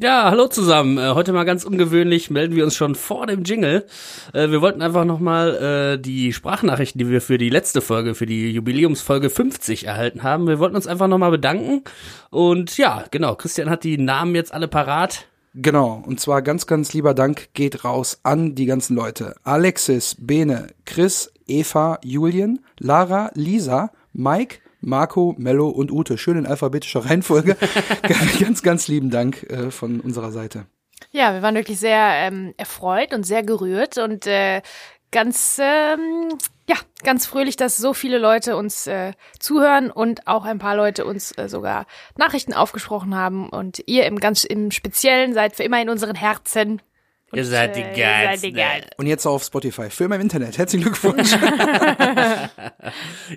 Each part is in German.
Ja, hallo zusammen. Äh, heute mal ganz ungewöhnlich melden wir uns schon vor dem Jingle. Äh, wir wollten einfach nochmal äh, die Sprachnachrichten, die wir für die letzte Folge, für die Jubiläumsfolge 50 erhalten haben. Wir wollten uns einfach nochmal bedanken. Und ja, genau, Christian hat die Namen jetzt alle parat. Genau, und zwar ganz, ganz lieber Dank geht raus an die ganzen Leute. Alexis, Bene, Chris, Eva, Julian, Lara, Lisa, Mike, Marco, Mello und Ute. Schön in alphabetischer Reihenfolge. ganz, ganz lieben Dank äh, von unserer Seite. Ja, wir waren wirklich sehr ähm, erfreut und sehr gerührt und äh, ganz, ähm, ja, ganz fröhlich, dass so viele Leute uns äh, zuhören und auch ein paar Leute uns äh, sogar Nachrichten aufgesprochen haben und ihr im ganz im Speziellen seid für immer in unseren Herzen. Ihr seid die äh, ihr seid die Geilsten. Und jetzt auf Spotify. Film im Internet. Herzlichen Glückwunsch.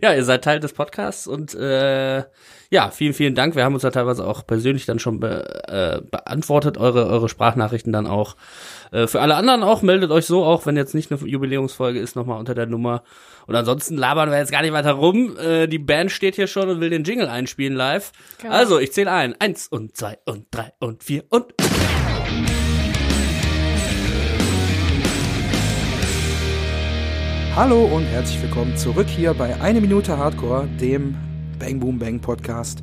Ja, ihr seid Teil des Podcasts und äh, ja, vielen, vielen Dank. Wir haben uns ja teilweise auch persönlich dann schon be äh, beantwortet, eure, eure Sprachnachrichten dann auch. Äh, für alle anderen auch, meldet euch so auch, wenn jetzt nicht eine Jubiläumsfolge ist, nochmal unter der Nummer. Und ansonsten labern wir jetzt gar nicht weiter rum. Äh, die Band steht hier schon und will den Jingle einspielen live. Genau. Also, ich zähle ein. Eins und zwei und drei und vier und... Hallo und herzlich willkommen zurück hier bei Eine Minute Hardcore, dem Bang Boom Bang Podcast,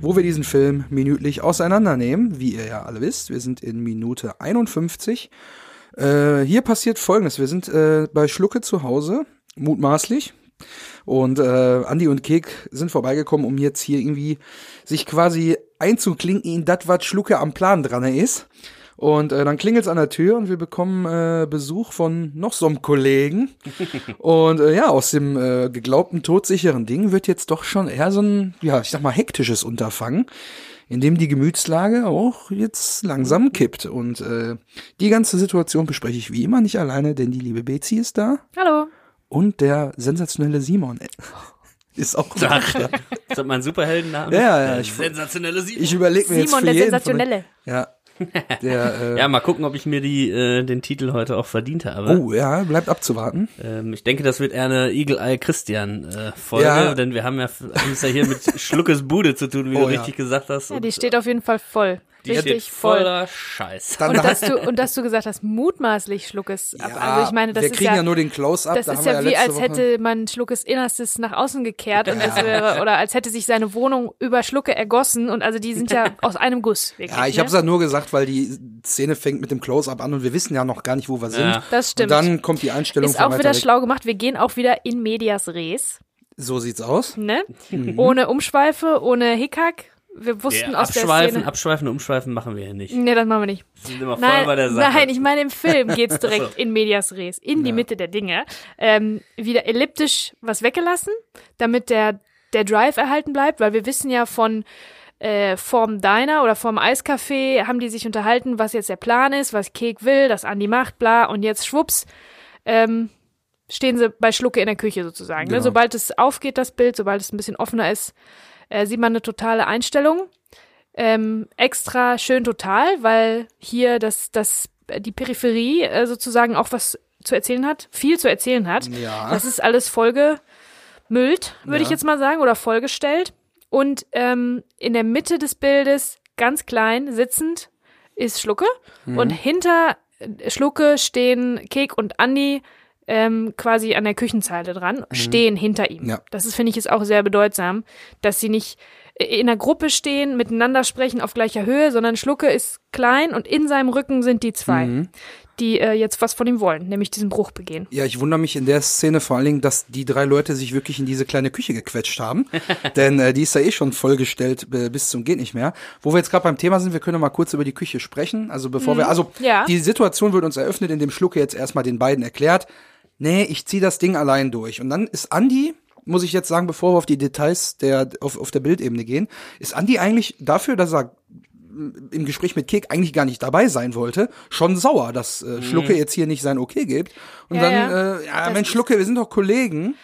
wo wir diesen Film minütlich auseinandernehmen. Wie ihr ja alle wisst, wir sind in Minute 51. Äh, hier passiert folgendes. Wir sind äh, bei Schlucke zu Hause, mutmaßlich. Und äh, Andi und Kek sind vorbeigekommen, um jetzt hier irgendwie sich quasi einzuklinken in das, was Schlucke am Plan dran ist. Und äh, dann klingelt's an der Tür und wir bekommen äh, Besuch von noch so einem Kollegen. und äh, ja, aus dem äh, geglaubten todsicheren Ding wird jetzt doch schon eher so ein, ja, ich sag mal, hektisches Unterfangen, in dem die Gemütslage auch jetzt langsam kippt. Und äh, die ganze Situation bespreche ich wie immer nicht alleine, denn die liebe Bezi ist da Hallo. und der sensationelle Simon ist auch da. Ach, ist das mein Superheldenname? Ja, ja, ich- sensationelle Simon. Ich überlege mir jetzt Simon für der jeden von- Sensationelle. Ja, der, äh, Ja, mal gucken, ob ich mir die, äh, den Titel heute auch verdient habe. oh ja, bleibt abzuwarten. Ähm, ich denke, das wird eher eine Eagle Eye Christian äh, Folge, Ja. denn wir haben ja haben es ja hier mit Schluckes Bude zu tun, wie Oh, du ja. richtig gesagt hast. Ja, die steht auf jeden Fall voll. Die Richtig steht voll. voller Scheiß. Dann Und dass du und dass du gesagt hast, mutmaßlich Schluckes ab. also ich meine, das wir ist kriegen ja, ja, nur den Close-Up. das da ist haben wir ja wie als Woche- hätte man Schluckes Innerstes nach außen gekehrt und das wäre oder als hätte sich seine Wohnung über Schlucke ergossen und also die sind ja aus einem Guss. Wirklich, Ja, ich ne? habe es ja nur gesagt, weil die Szene fängt mit dem Close-Up an und wir wissen ja noch gar nicht, wo wir sind. Ja. Das stimmt. Und dann kommt die Einstellung ist von auch wieder weg. schlau gemacht. Wir gehen auch wieder in medias res, So sieht's aus. ne? Mhm. Ohne Umschweife, ohne Hickhack. Wir wussten Ja, aus der abschweifen, Szene. abschweifen, umschweifen machen wir hier nicht. Nee, das machen wir nicht. Wir sind immer voll Nein, bei der Sache. nein, ich meine im Film geht's direkt Ach so. in medias res, in die Mitte der Dinge. Ähm, wieder elliptisch was weggelassen, damit der, der Drive erhalten bleibt, weil wir wissen ja von äh, vorm Diner oder vorm Eiscafé haben die sich unterhalten, was jetzt der Plan ist, was Kek will, das Andi macht, bla, und jetzt schwupps, ähm, stehen sie bei Schlucke in der Küche sozusagen. Ne? Genau. Sobald es aufgeht, das Bild, sobald es ein bisschen offener ist, äh, sieht man eine totale Einstellung. Ähm, extra schön total, weil hier das, das, die Peripherie äh, sozusagen auch was zu erzählen hat, viel zu erzählen hat. Ja. Das ist alles vollgemüllt, würde ich Ja. jetzt mal sagen, oder vollgestellt. Und ähm, in der Mitte des Bildes, ganz klein, sitzend, ist Schlucke. Mhm. Und hinter äh, Schlucke stehen Kek und Andi ähm, quasi an der Küchenzeile dran, stehen hinter ihm. Mhm. Ja. Das ist, finde ich, ist auch sehr bedeutsam, dass sie nicht in einer Gruppe stehen, miteinander sprechen auf gleicher Höhe, sondern Schlucke ist klein und in seinem Rücken sind die zwei, Mhm. die äh, jetzt was von ihm wollen, nämlich diesen Bruch begehen. Ja, ich wundere mich in der Szene vor allen Dingen, dass die drei Leute sich wirklich in diese kleine Küche gequetscht haben. Denn äh, die ist ja eh schon vollgestellt äh, bis zum geht nicht mehr. Wo wir jetzt gerade beim Thema sind, wir können mal kurz über die Küche sprechen. Also bevor wir, also Ja. die Situation wird uns eröffnet, indem Schlucke jetzt erstmal den beiden erklärt, nee, ich zieh das Ding allein durch. Und dann ist Andi, muss ich jetzt sagen, bevor wir auf die Details der, auf, auf der Bildebene gehen, ist Andi eigentlich dafür, dass er im Gespräch mit Kek eigentlich gar nicht dabei sein wollte, schon sauer, dass äh, Schlucke jetzt hier nicht sein Okay gibt. Und Ja, dann, ja. äh, ja, Das Mensch, Schlucke, wir sind doch Kollegen.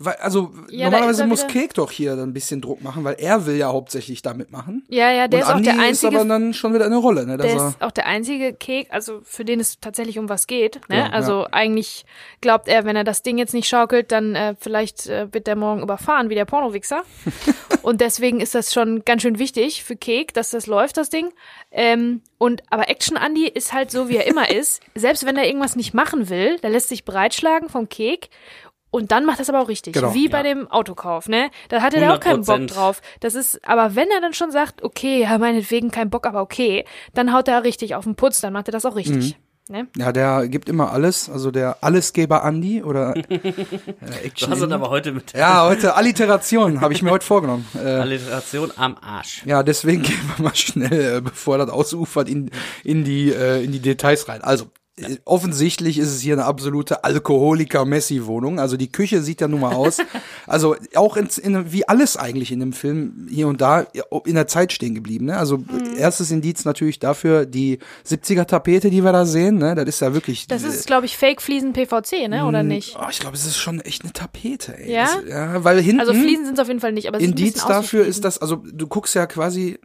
Weil, also Ja, normalerweise ist er muss Kek doch hier ein bisschen Druck machen, weil er will ja hauptsächlich da mitmachen. Ja, ja, der Und ist auch Andi der ist einzige aber dann schon wieder eine Rolle, ne? Der er, ist auch der einzige Kek, also für den es tatsächlich um was geht. Ne? Ja, also eigentlich glaubt er, wenn er das Ding jetzt nicht schaukelt, dann äh, vielleicht äh, wird der morgen überfahren wie der Pornowichser. und deswegen ist das schon ganz schön wichtig für Kek, dass das läuft, das Ding. Ähm, und aber Action Andy ist halt so, wie er immer ist. Selbst wenn er irgendwas nicht machen will, der lässt sich breitschlagen vom Kek. Und dann macht das aber auch richtig. Genau, wie bei ja. dem Autokauf, ne? Da hatte er auch keinen Bock 100%. drauf. Das ist, aber wenn er dann schon sagt, okay, ja, meinetwegen kein Bock, aber okay, dann haut er richtig auf den Putz, dann macht er das auch richtig. Mhm. Ne? ja, der gibt immer alles, also der Allesgeber Andi oder äh, Du Action. hast es Andy. aber heute mit Ja, heute Alliteration habe ich mir heute vorgenommen. Äh, Alliteration am Arsch. ja, deswegen gehen wir mal schnell, äh, bevor das ausufert, in, in, die, äh, in die Details rein. Also, offensichtlich ist es hier eine absolute Alkoholiker-Messi-Wohnung. Also die Küche sieht ja nun mal aus. Also auch in, in, wie alles eigentlich in dem Film hier und da in der Zeit stehen geblieben. Ne? Also Mhm. erstes Indiz natürlich dafür die 70er-Tapete, die wir da sehen. Ne? Das ist ja wirklich... Das ist, glaube ich, Fake-Fliesen PVC, ne? Oder nicht? Oh, ich glaube, es ist schon echt eine Tapete. Ey. Ja? Das, ja, weil hinten... Also Fliesen sind es auf jeden Fall nicht, aber es ist ein Indiz dafür ist das, also du guckst ja quasi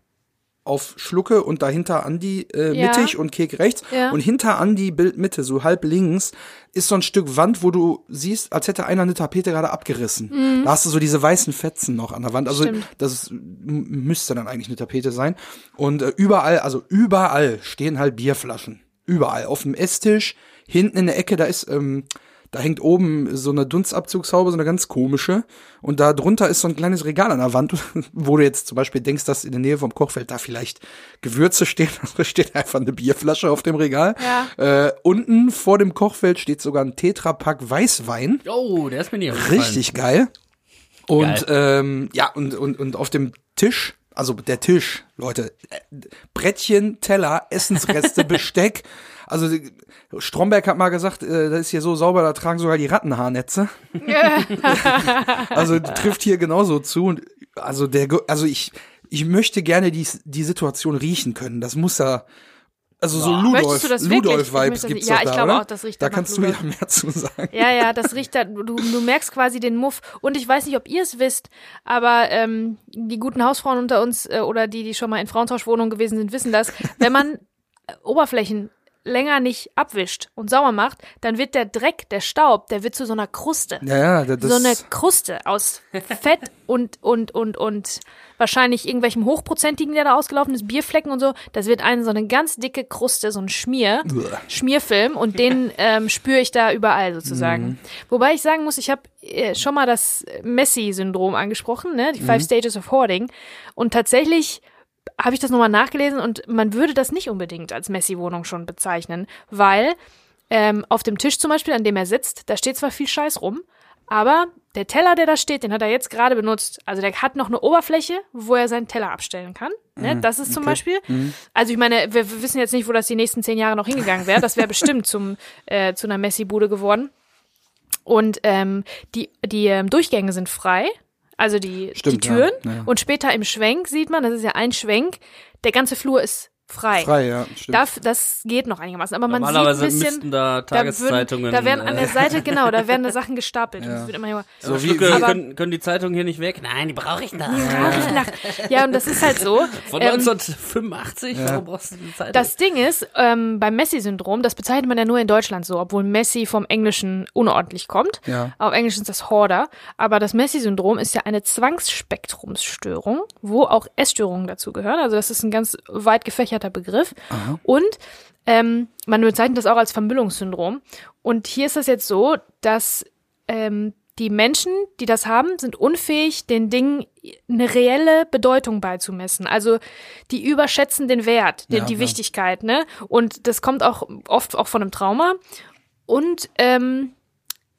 auf Schlucke und dahinter Andi äh, Ja. mittig und Kek rechts Ja. und hinter Andi Bild Mitte, so halb links, ist so ein Stück Wand, wo du siehst, als hätte einer eine Tapete gerade abgerissen. Da hast du so diese weißen Fetzen noch an der Wand. Also Mhm. Stimmt. das ist, müsste dann eigentlich eine Tapete sein. Und äh, überall, also überall stehen halt Bierflaschen. Überall. Auf dem Esstisch, hinten in der Ecke, da ist, ähm, da hängt oben so eine Dunstabzugshaube, so eine ganz komische. Und da drunter ist so ein kleines Regal an der Wand, wo du jetzt zum Beispiel denkst, dass in der Nähe vom Kochfeld da vielleicht Gewürze stehen. Da steht einfach eine Bierflasche auf dem Regal. Ja. Äh, unten vor dem Kochfeld steht sogar ein Tetrapack Weißwein. Oh, der ist mir nicht. Richtig geil. Und Geil. ähm, ja, und, und, und auf dem Tisch, also der Tisch, Leute, äh, Brettchen, Teller, Essensreste, Besteck. Also Stromberg hat mal gesagt, äh, das ist hier so sauber, da tragen sogar die Rattenhaarnetze. also trifft hier genauso zu. Und also der, also ich, ich möchte gerne die, die Situation riechen können. Das muss ja. Also so Ludolf, du Ludolf-Vibes das- gibt's ja, ich da, glaube oder? auch, das riecht Da kannst du Ludolf. ja mehr zu sagen. Ja, ja, das riecht da, du, du merkst quasi den Muff. Und ich weiß nicht, ob ihr es wisst, aber ähm, die guten Hausfrauen unter uns äh, oder die, die schon mal in Frauentauschwohnungen gewesen sind, wissen das. Wenn man äh, Oberflächen länger nicht abwischt und sauber macht, dann wird der Dreck, der Staub, der wird zu so einer Kruste. Ja, ja, das, so eine Kruste aus Fett und, und, und, und wahrscheinlich irgendwelchem Hochprozentigen, der da ausgelaufen ist, Bierflecken und so. Das wird eine so eine ganz dicke Kruste, so ein Schmier, Schmierfilm und den ähm, spüre ich da überall sozusagen. Wobei ich sagen muss, ich habe äh, schon mal das Messi-Syndrom angesprochen, ne? die Five Stages of Hoarding. Und tatsächlich habe ich das nochmal nachgelesen und man würde das nicht unbedingt als Messi-Wohnung schon bezeichnen, weil ähm, auf dem Tisch zum Beispiel, an dem er sitzt, da steht zwar viel Scheiß rum, aber der Teller, der da steht, den hat er jetzt gerade benutzt. Also der hat noch eine Oberfläche, wo er seinen Teller abstellen kann. Ne? Das ist zum Beispiel. Also ich meine, wir, wir wissen jetzt nicht, wo das die nächsten zehn Jahre noch hingegangen wäre. Das wäre bestimmt zum äh, zu einer Messi-Bude geworden. Und ähm, die die ähm, Durchgänge sind frei. Also die, Stimmt, die Türen. ja, ja. Und später im Schwenk sieht man, das ist ja ein Schwenk, der ganze Flur ist frei. Frei, ja, stimmt. Darf, das geht noch einigermaßen, aber man sieht ein bisschen. da da, würden, Tageszeitungen. da werden an der äh, Seite, genau, da werden da Sachen gestapelt. Wird immer So wie, Stücke wie, Aber- können, können die Zeitungen hier nicht weg? Nein, die brauche ich da. ja, und das ist halt so. Von ähm, 1985? Warum brauchst du die Zeitung? das Ding ist, ähm, beim Messi-Syndrom, das bezeichnet man ja nur in Deutschland so, obwohl Messi vom Englischen unordentlich kommt. Ja. Auf Englisch ist das Hoarder. Aber das Messi-Syndrom ist ja eine Zwangsspektrumsstörung, wo auch Essstörungen dazu gehören. Also das ist ein ganz weit gefächerter Begriff. Und ähm, man bezeichnet das auch als Vermüllungssyndrom. Und hier ist das jetzt so, dass ähm, die Menschen, die das haben, sind unfähig, den Dingen eine reelle Bedeutung beizumessen. Also die überschätzen den Wert, die, Ja, die ja. Wichtigkeit, ne? Und das kommt auch oft auch von einem Trauma. Und ähm,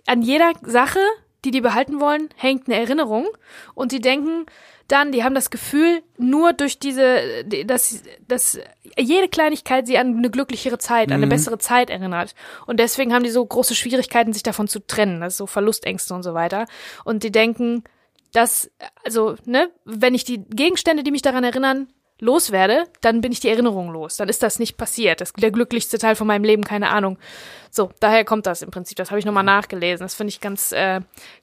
an jeder Sache, die die behalten wollen, hängt eine Erinnerung. Und die denken dann, die haben das Gefühl, nur durch diese, die- dass, dass jede Kleinigkeit sie an eine glücklichere Zeit, an eine bessere Zeit erinnert. Und deswegen haben die so große Schwierigkeiten, sich davon zu trennen. Ist so Verlustängste und so weiter. Und die denken, dass, also, ne, wenn ich die Gegenstände, die mich daran erinnern, loswerde, dann bin ich die Erinnerung los. Dann ist das nicht passiert. Das ist der glücklichste Teil von meinem Leben, keine Ahnung. So, daher kommt das im Prinzip. Das habe ich nochmal nachgelesen. Das finde ich ganz, äh,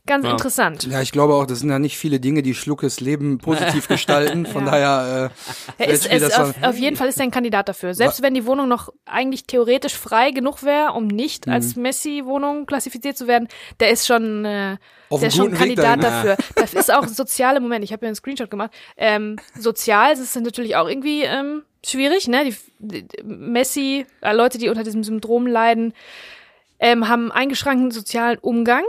ganz Ja. interessant. Ja, ich glaube auch, das sind ja nicht viele Dinge, die Schluckes Leben positiv gestalten. Von Ja. daher, äh, ist, ist das auf, auf jeden Fall ist er ein Kandidat dafür. Selbst wenn die Wohnung noch eigentlich theoretisch frei genug wäre, um nicht Mhm. als Messi-Wohnung klassifiziert zu werden, der ist schon, äh, Auf der ist schon ein Kandidat dafür. Das ist auch ein sozialer Moment. Ich habe mir einen Screenshot gemacht. Ähm, sozial ist es natürlich auch irgendwie ähm, schwierig, ne? Die, die Messi, äh, Leute, die unter diesem Syndrom leiden, ähm, haben eingeschränkten sozialen Umgang.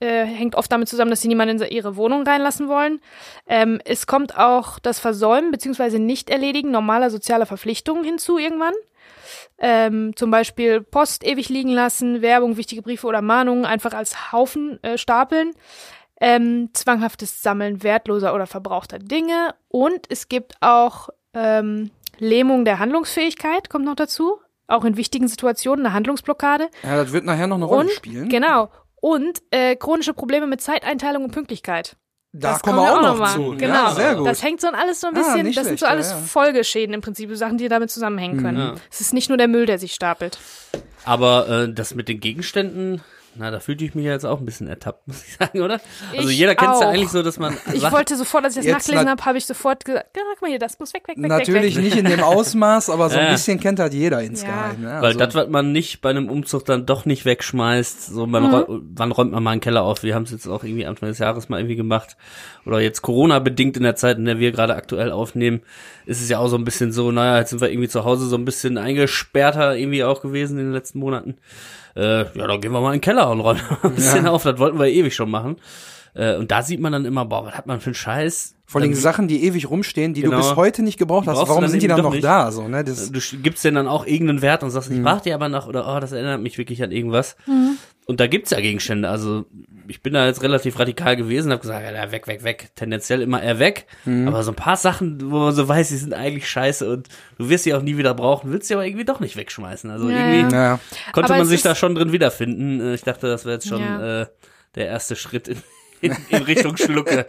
Äh, hängt oft damit zusammen, dass sie niemanden in ihre Wohnung reinlassen wollen. Ähm, es kommt auch das Versäumen bzw. Nicht-Erledigen normaler sozialer Verpflichtungen hinzu irgendwann. Ähm, zum Beispiel Post ewig liegen lassen, Werbung, wichtige Briefe oder Mahnungen einfach als Haufen äh, stapeln. Ähm, zwanghaftes Sammeln wertloser oder verbrauchter Dinge. Und es gibt auch ähm, Lähmung der Handlungsfähigkeit, kommt noch dazu. Auch in wichtigen Situationen eine Handlungsblockade. ja, das wird nachher noch eine Rolle Und, spielen. genau. Und äh, chronische Probleme mit Zeiteinteilung und Pünktlichkeit. Da Das kommen kommt wir auch ja noch mal. zu. Genau. Ja, sehr gut. Das hängt so alles so ein Ah, bisschen, nicht das sind schlecht, so alles ja, ja. Folgeschäden im Prinzip, so Sachen, die damit zusammenhängen können. Ja. Es ist nicht nur der Müll, der sich stapelt. Aber äh, das mit den Gegenständen, na, da fühlte ich mich ja jetzt auch ein bisschen ertappt, muss ich sagen, oder? Also Ich jeder kennt es ja eigentlich so, dass man Ich sagt, wollte sofort, als ich das Jetzt nachgelesen habe, habe ich sofort gesagt, ja, guck mal hier, das muss weg, weg, weg, Natürlich weg, weg. nicht in dem Ausmaß, aber so ein Ja. bisschen kennt halt jeder insgeheim. Ne? weil Also, das, was man nicht bei einem Umzug dann doch nicht wegschmeißt, so man Mhm. räu- wann räumt man mal einen Keller auf? Wir haben es jetzt auch irgendwie Anfang des Jahres mal irgendwie gemacht. Oder jetzt Corona-bedingt in der Zeit, in der wir gerade aktuell aufnehmen, ist es ja auch so ein bisschen so, naja, jetzt sind wir irgendwie zu Hause so ein bisschen eingesperrter irgendwie auch gewesen in den letzten Monaten. Äh, ja, dann gehen wir mal in den Keller und räumen ein bisschen auf. Das wollten wir ewig schon machen. Äh, und da sieht man dann immer, boah, was hat man für einen Scheiß? vor allem Dann- Sachen, die ewig rumstehen, die Genau. du bis heute nicht gebraucht hast. Du Warum sind die dann noch nicht. da? So, ne? das, du sch- gibst denen dann auch irgendeinen Wert und sagst, Mhm. ich brauch die aber noch oder oh, das erinnert mich wirklich an irgendwas. Und da gibt's ja Gegenstände. Also ich bin da jetzt relativ radikal gewesen, habe gesagt, ja, weg, weg, weg. Tendenziell immer eher weg. Mhm. Aber so ein paar Sachen, wo man so weiß, die sind eigentlich scheiße und du wirst sie auch nie wieder brauchen, willst sie aber irgendwie doch nicht wegschmeißen. Also Ja, irgendwie ja. konnte Aber man sich da schon drin wiederfinden. Äh, Ich dachte, das wäre jetzt schon Ja. äh, der erste Schritt in, in, in Richtung Schlucke.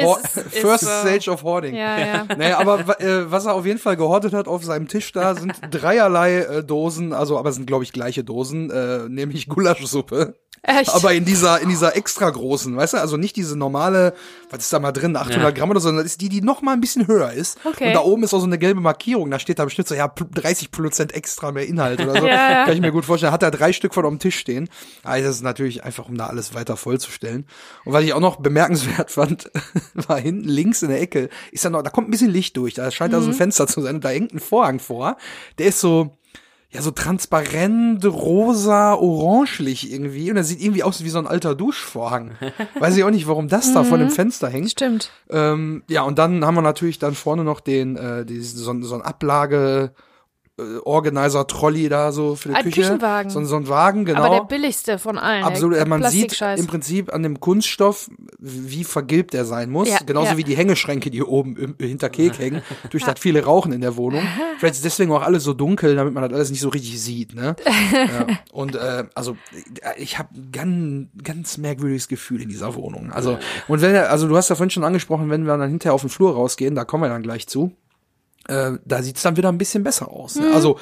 Hor- Ist- ist First so. Stage of Hoarding. Ja, ja. Naja, aber äh, was er auf jeden Fall gehortet hat auf seinem Tisch da, sind dreierlei äh, Dosen, also aber es sind, glaube ich, gleiche Dosen, äh, nämlich Gulaschsuppe. Echt? Aber in dieser, in dieser extra großen, weißt du, also nicht diese normale, was ist da mal drin, 800 Ja. Gramm oder so, sondern das ist die, die noch mal ein bisschen höher ist. Okay. Und da oben ist auch so eine gelbe Markierung, da steht da bestimmt so, ja, 30 Prozent extra mehr Inhalt oder so. Ja. Kann ich mir gut vorstellen. Hat er drei Stück von auf dem Tisch stehen. Also das ist natürlich einfach, um da alles weiter vollzustellen. Und was ich auch noch bemerkenswert fand, war hinten links in der Ecke, ist da noch, da kommt ein bisschen Licht durch, da scheint da so Mhm. ein Fenster zu sein und da hängt ein Vorhang vor. Der ist so, ja, so transparent, rosa, orangelich irgendwie. Und er sieht irgendwie aus wie so ein alter Duschvorhang. Weiß ich auch nicht, warum das da vor dem Fenster hängt. Stimmt. Ähm, ja, und dann haben wir natürlich dann vorne noch den, äh, die, so, ein- so ein Ablage, Organizer Trolley da so für die Ein Küche. Küchenwagen. So, so ein Wagen, genau. Aber der billigste von allen. Absolut, der äh, man sieht im Prinzip an dem Kunststoff, wie vergilbt er sein muss. Ja, Genauso ja. wie die Hängeschränke, die oben im, hinter Kek hängen. Durch das viele rauchen in der Wohnung. Vielleicht ist deswegen auch alles so dunkel, damit man das alles nicht so richtig sieht. Ne? ja. Und äh, also äh, ich habe ganz, ganz merkwürdiges Gefühl in dieser Wohnung. Also und wenn also du hast ja vorhin schon angesprochen, wenn wir dann hinterher auf den Flur rausgehen, da kommen wir dann gleich zu. Äh, da sieht's dann wieder ein bisschen besser aus. Mhm. Ne? Also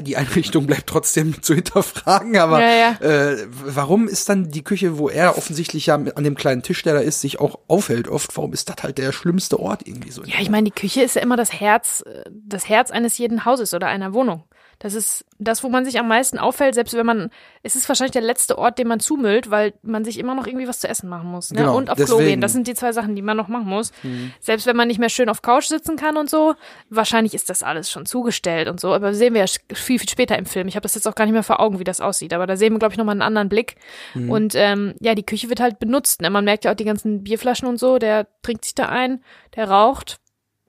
die Einrichtung bleibt trotzdem zu hinterfragen, aber Ja, Äh, warum ist dann die Küche, wo er offensichtlich ja an dem kleinen Tisch, der da ist, sich auch aufhält oft, warum ist das halt der schlimmste Ort irgendwie so? Ja, ich meine, die Küche ist ja immer das Herz, äh, das Herz eines jeden Hauses oder einer Wohnung. Das ist das, wo man sich am meisten auffällt, selbst wenn man, es ist wahrscheinlich der letzte Ort, den man zumüllt, weil man sich immer noch irgendwie was zu essen machen muss. Ne? Genau, und auf Klo deswegen. gehen. Das sind die zwei Sachen, die man noch machen muss. Selbst wenn man nicht mehr schön auf Couch sitzen kann und so, wahrscheinlich ist das alles schon zugestellt und so. Aber sehen wir ja viel, viel später im Film. Ich habe das jetzt auch gar nicht mehr vor Augen, wie das aussieht. Aber da sehen wir, glaube ich, nochmal einen anderen Blick. Und ähm, ja, die Küche wird halt benutzt. Ne? Man merkt ja auch die ganzen Bierflaschen und so. Der trinkt sich da ein, der raucht.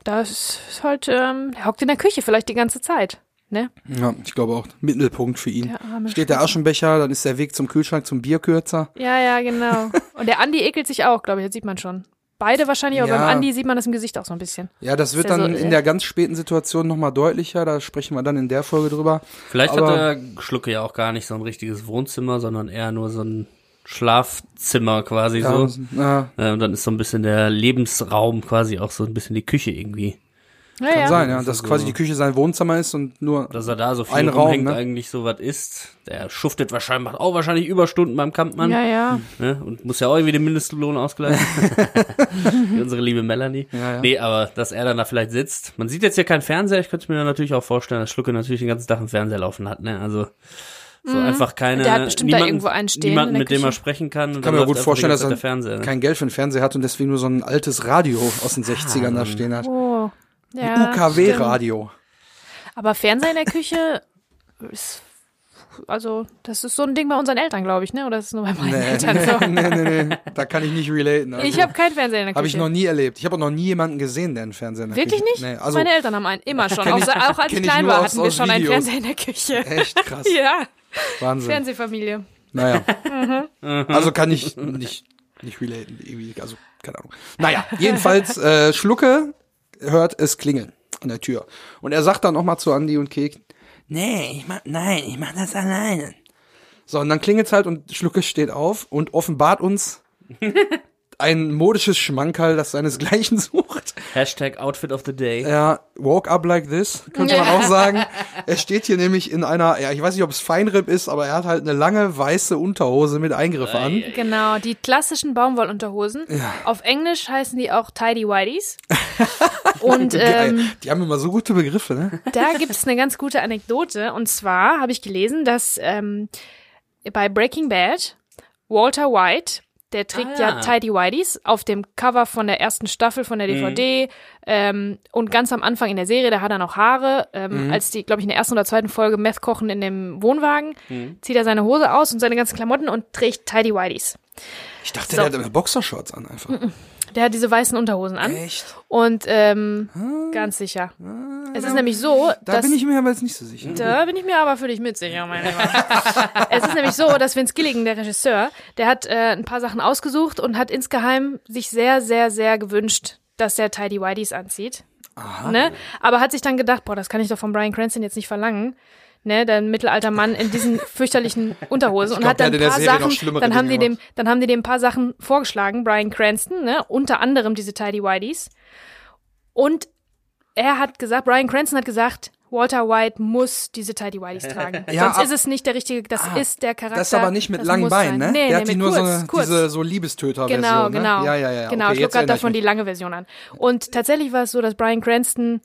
Das ist halt, ähm, der hockt in der Küche vielleicht die ganze Zeit. Ne? Ja, ich glaube auch Mittelpunkt für ihn. Der arme Steht der Aschenbecher, dann ist der Weg zum Kühlschrank zum Bier kürzer. Ja, ja, genau. Und der Andi ekelt sich auch, glaube ich, das sieht man schon. Beide wahrscheinlich, aber Ja. beim Andi sieht man das im Gesicht auch so ein bisschen. Ja, das wird dann so, in äh, der ganz späten Situation nochmal deutlicher, da sprechen wir dann in der Folge drüber. Vielleicht Aber- hat der Schlucke ja auch gar nicht so ein richtiges Wohnzimmer, sondern eher nur so ein Schlafzimmer quasi Ja, so. ja, und dann ist so ein bisschen der Lebensraum quasi auch so ein bisschen die Küche irgendwie. Ja, Kann ja. sein, ja. Das Dass ist quasi so- die Küche sein Wohnzimmer ist und nur. Dass er da so viel Ein Raum, ne? eigentlich so was ist. Der schuftet wahrscheinlich, macht auch wahrscheinlich Überstunden beim Kampfmann. Ja, ja. Ne? Und muss ja auch irgendwie den Mindestlohn ausgleichen. Wie unsere liebe Melanie. Ja, ja. Nee, aber dass er dann da vielleicht sitzt. Man sieht jetzt hier keinen Fernseher. Ich könnte mir dann natürlich auch vorstellen, dass Schlucke natürlich den ganzen Tag einen Fernseher laufen hat. Ne? Also so einfach keine. Mhm. Der hat bestimmt da niemanden, irgendwo einen stehen Niemanden, mit dem er sprechen kann. Ich kann mir gut vorstellen, dass er kein Geld für einen Fernseher hat und deswegen nur so ein altes Radio aus den 60ern da stehen hat. Oh. Ja. UKW-Radio. Aber Fernseher in der Küche ist, also, das ist so ein Ding bei unseren Eltern, glaube ich, ne? Oder ist es nur bei meinen Nee, Eltern so? nee, nee, nee. Da kann ich nicht relaten. Also, Ich habe keinen Fernseher in der Küche. Hab ich noch nie erlebt. Ich habe auch noch nie jemanden gesehen, der einen Fernseher in der Wirklich Küche nicht? Nee, also Meine Eltern haben einen, immer schon. Kenn Auch, ich- auch als ich ich klein war, aus- hatten wir aus schon einen Videos. Fernseher in der Küche. echt krass. Ja, Wahnsinn. Fernsehfamilie. Naja. Mhm. Also kann ich nicht, nicht relaten. Also, keine Ahnung. Naja, jedenfalls, äh, Schlucke hört es klingeln an der Tür. Und er sagt dann auch mal zu Andy und Kek, nee, ich mach, nein, ich mach das alleine. So, und dann klingelt's halt und Schlucke steht auf und offenbart uns ein modisches Schmankerl, das seinesgleichen sucht. Hashtag Outfit of the Day. Ja, walk up like this, könnte man auch sagen. Er steht hier nämlich in einer, ja, ich weiß nicht, ob es Feinripp ist, aber er hat halt eine lange weiße Unterhose mit Eingriff an. Genau, die klassischen Baumwollunterhosen. Auf Englisch heißen die auch Tidy Whities. Und ähm, Die haben immer so gute Begriffe, ne? da gibt's eine ganz gute Anekdote. Und zwar habe ich gelesen, dass ähm, bei Breaking Bad Walter White, der trägt Ah, ja. ja. Tidy Whities auf dem Cover von der ersten Staffel von der DVD ähm, und ganz am Anfang in der Serie, da hat er noch Haare. Ähm, Als die, glaube ich, in der ersten oder zweiten Folge Meth kochen in dem Wohnwagen, zieht er seine Hose aus und seine ganzen Klamotten und trägt Tidy Whities. Ich dachte, So. der hat immer Boxershorts an einfach. Der hat diese weißen Unterhosen an. Echt? Und ähm, ganz sicher. Es ist nämlich so, Da dass bin ich mir aber jetzt nicht so sicher. Da bin ich mir aber für dich mit sicher, mein Lieber. es ist nämlich so, dass Vince Gilligan, der Regisseur, der hat äh, ein paar Sachen ausgesucht und hat insgeheim sich sehr, sehr, sehr gewünscht, dass er Tidy Whities anzieht. Ne? Aber hat sich dann gedacht, boah, das kann ich doch von Brian Cranston jetzt nicht verlangen. Ne, der mittelalter Mann in diesen fürchterlichen Unterhosen und hat dann ein paar Sachen, dann haben die dem, dann haben die dem ein paar Sachen vorgeschlagen, Brian Cranston, ne, unter anderem diese Tidy Whities. Und er hat gesagt, Brian Cranston hat gesagt, Walter White muss diese Tidy Whities tragen. Ja, Sonst ab- ist es nicht der richtige, das Ah, ist der Charakter. Das ist aber nicht mit langen Beinen, ne? Nee, der nee, hat die nur kurz, so eine, kurz. diese so Liebestöter-Version. Genau, ne? genau. Ja, ja, ja. Genau, okay, Schluck jetzt hat erinnere ich davon die lange Version an. Und tatsächlich war es so, dass Brian Cranston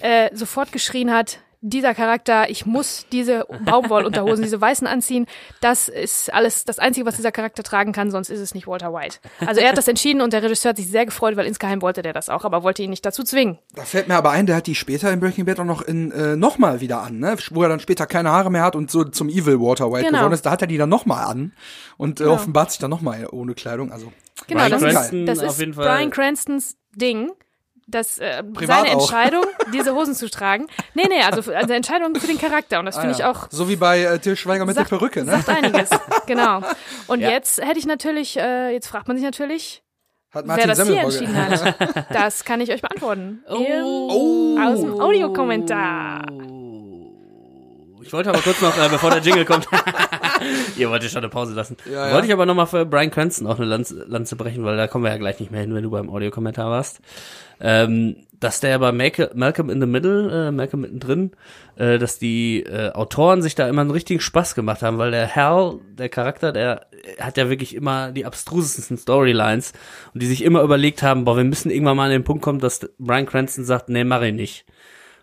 äh, sofort geschrien hat, dieser Charakter, ich muss diese Baumwollunterhosen, diese weißen anziehen. Das ist alles das Einzige, was dieser Charakter tragen kann, sonst ist es nicht Walter White. Also er hat das entschieden und der Regisseur hat sich sehr gefreut, weil insgeheim wollte der das auch, aber wollte ihn nicht dazu zwingen. Da fällt mir aber ein, der hat die später in Breaking Bad auch noch in äh, nochmal wieder an, ne? Wo er dann später keine Haare mehr hat und so zum Evil Walter White Genau. geworden ist. Da hat er die dann nochmal an und äh, Genau. offenbart sich dann nochmal ohne Kleidung. Also Genau, das ist, das auf ist jeden Fall- Brian Cranstons Ding. Das, äh, seine auch. Entscheidung, diese Hosen zu tragen. Nee, nee, also also Entscheidung für den Charakter. Und das finde ah, ich ja. auch So wie bei äh, Til Schweiger mit Sagt- der Perücke, ne? Sagt einiges, genau. Und Ja. jetzt hätte ich natürlich, äh, jetzt fragt man sich natürlich, Hat wer das hier entschieden hat. Das kann ich euch beantworten. Oh. Aus dem Audiokommentar. Ich wollte aber kurz noch, äh, bevor der Jingle kommt, ihr wollt ja schon eine Pause lassen, Ja, ja. wollte ich aber nochmal für Brian Cranston auch eine Lanze, Lanze brechen, weil da kommen wir ja gleich nicht mehr hin, wenn du beim Audiokommentar warst. Ähm, dass der bei Malcolm in the Middle, äh, Malcolm mittendrin, äh, dass die äh, Autoren sich da immer einen richtigen Spaß gemacht haben, weil der Hal, der Charakter, der hat ja wirklich immer die abstrusesten Storylines und die sich immer überlegt haben, boah, wir müssen irgendwann mal an den Punkt kommen, dass Brian Cranston sagt, nee, mach ich nicht.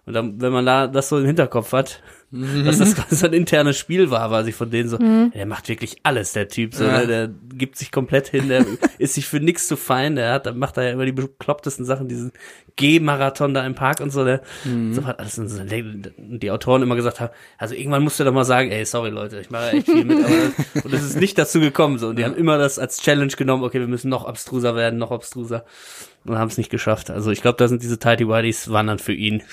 Und dann, wenn man da das so im Hinterkopf hat, dass das quasi so ein internes Spiel war, war sich von denen so, der macht wirklich alles, der Typ, so, Ja. ne? der gibt sich komplett hin, der ist sich für nichts zu fein, der hat, der macht da ja immer die beklopptesten Sachen, diesen Geh-Marathon da im Park und so, der so hat alles und so, die Autoren immer gesagt haben, also irgendwann musst du doch mal sagen, ey, sorry Leute, ich mache echt viel mit, aber das, und es ist nicht dazu gekommen, so, und die haben immer das als Challenge genommen, okay, wir müssen noch abstruser werden, noch abstruser, und haben es nicht geschafft, also ich glaube, da sind diese Tidy Whities, waren dann für ihn,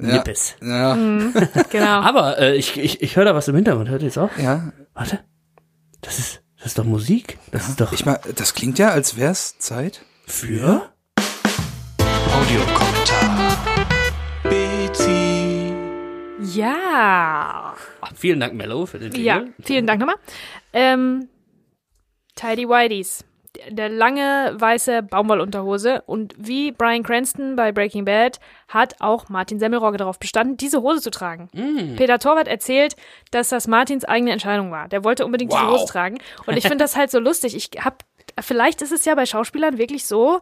Ja. Nippes. Ja, Genau. Aber äh, ich, ich, ich höre da was im Hintergrund. Hört ihr jetzt auch? ja. Warte. Das ist, das ist doch Musik. Das ist doch Ich mal, das klingt ja, als wär's Zeit. für. Audiokommentar. Betty. Ja. Vielen Dank, Mello, für den Jingle. Ja, vielen Dank nochmal. Ähm, Tidy Whities. Der lange weiße Baumwollunterhose und wie Brian Cranston bei Breaking Bad hat auch Martin Semmelrogge darauf bestanden, diese Hose zu tragen. Peter Torwart erzählt, dass das Martins eigene Entscheidung war. Der wollte unbedingt diese Wow. Hose tragen und ich finde das halt so lustig. Ich hab vielleicht ist es ja bei Schauspielern wirklich so,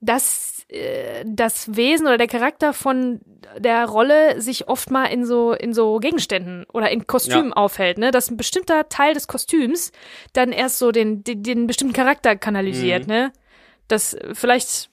dass äh, das Wesen oder der Charakter von der Rolle sich oft mal in so in so Gegenständen oder in Kostümen Ja. aufhält, ne? Dass ein bestimmter Teil des Kostüms dann erst so den den, den bestimmten Charakter kanalisiert, Mhm. ne? Das vielleicht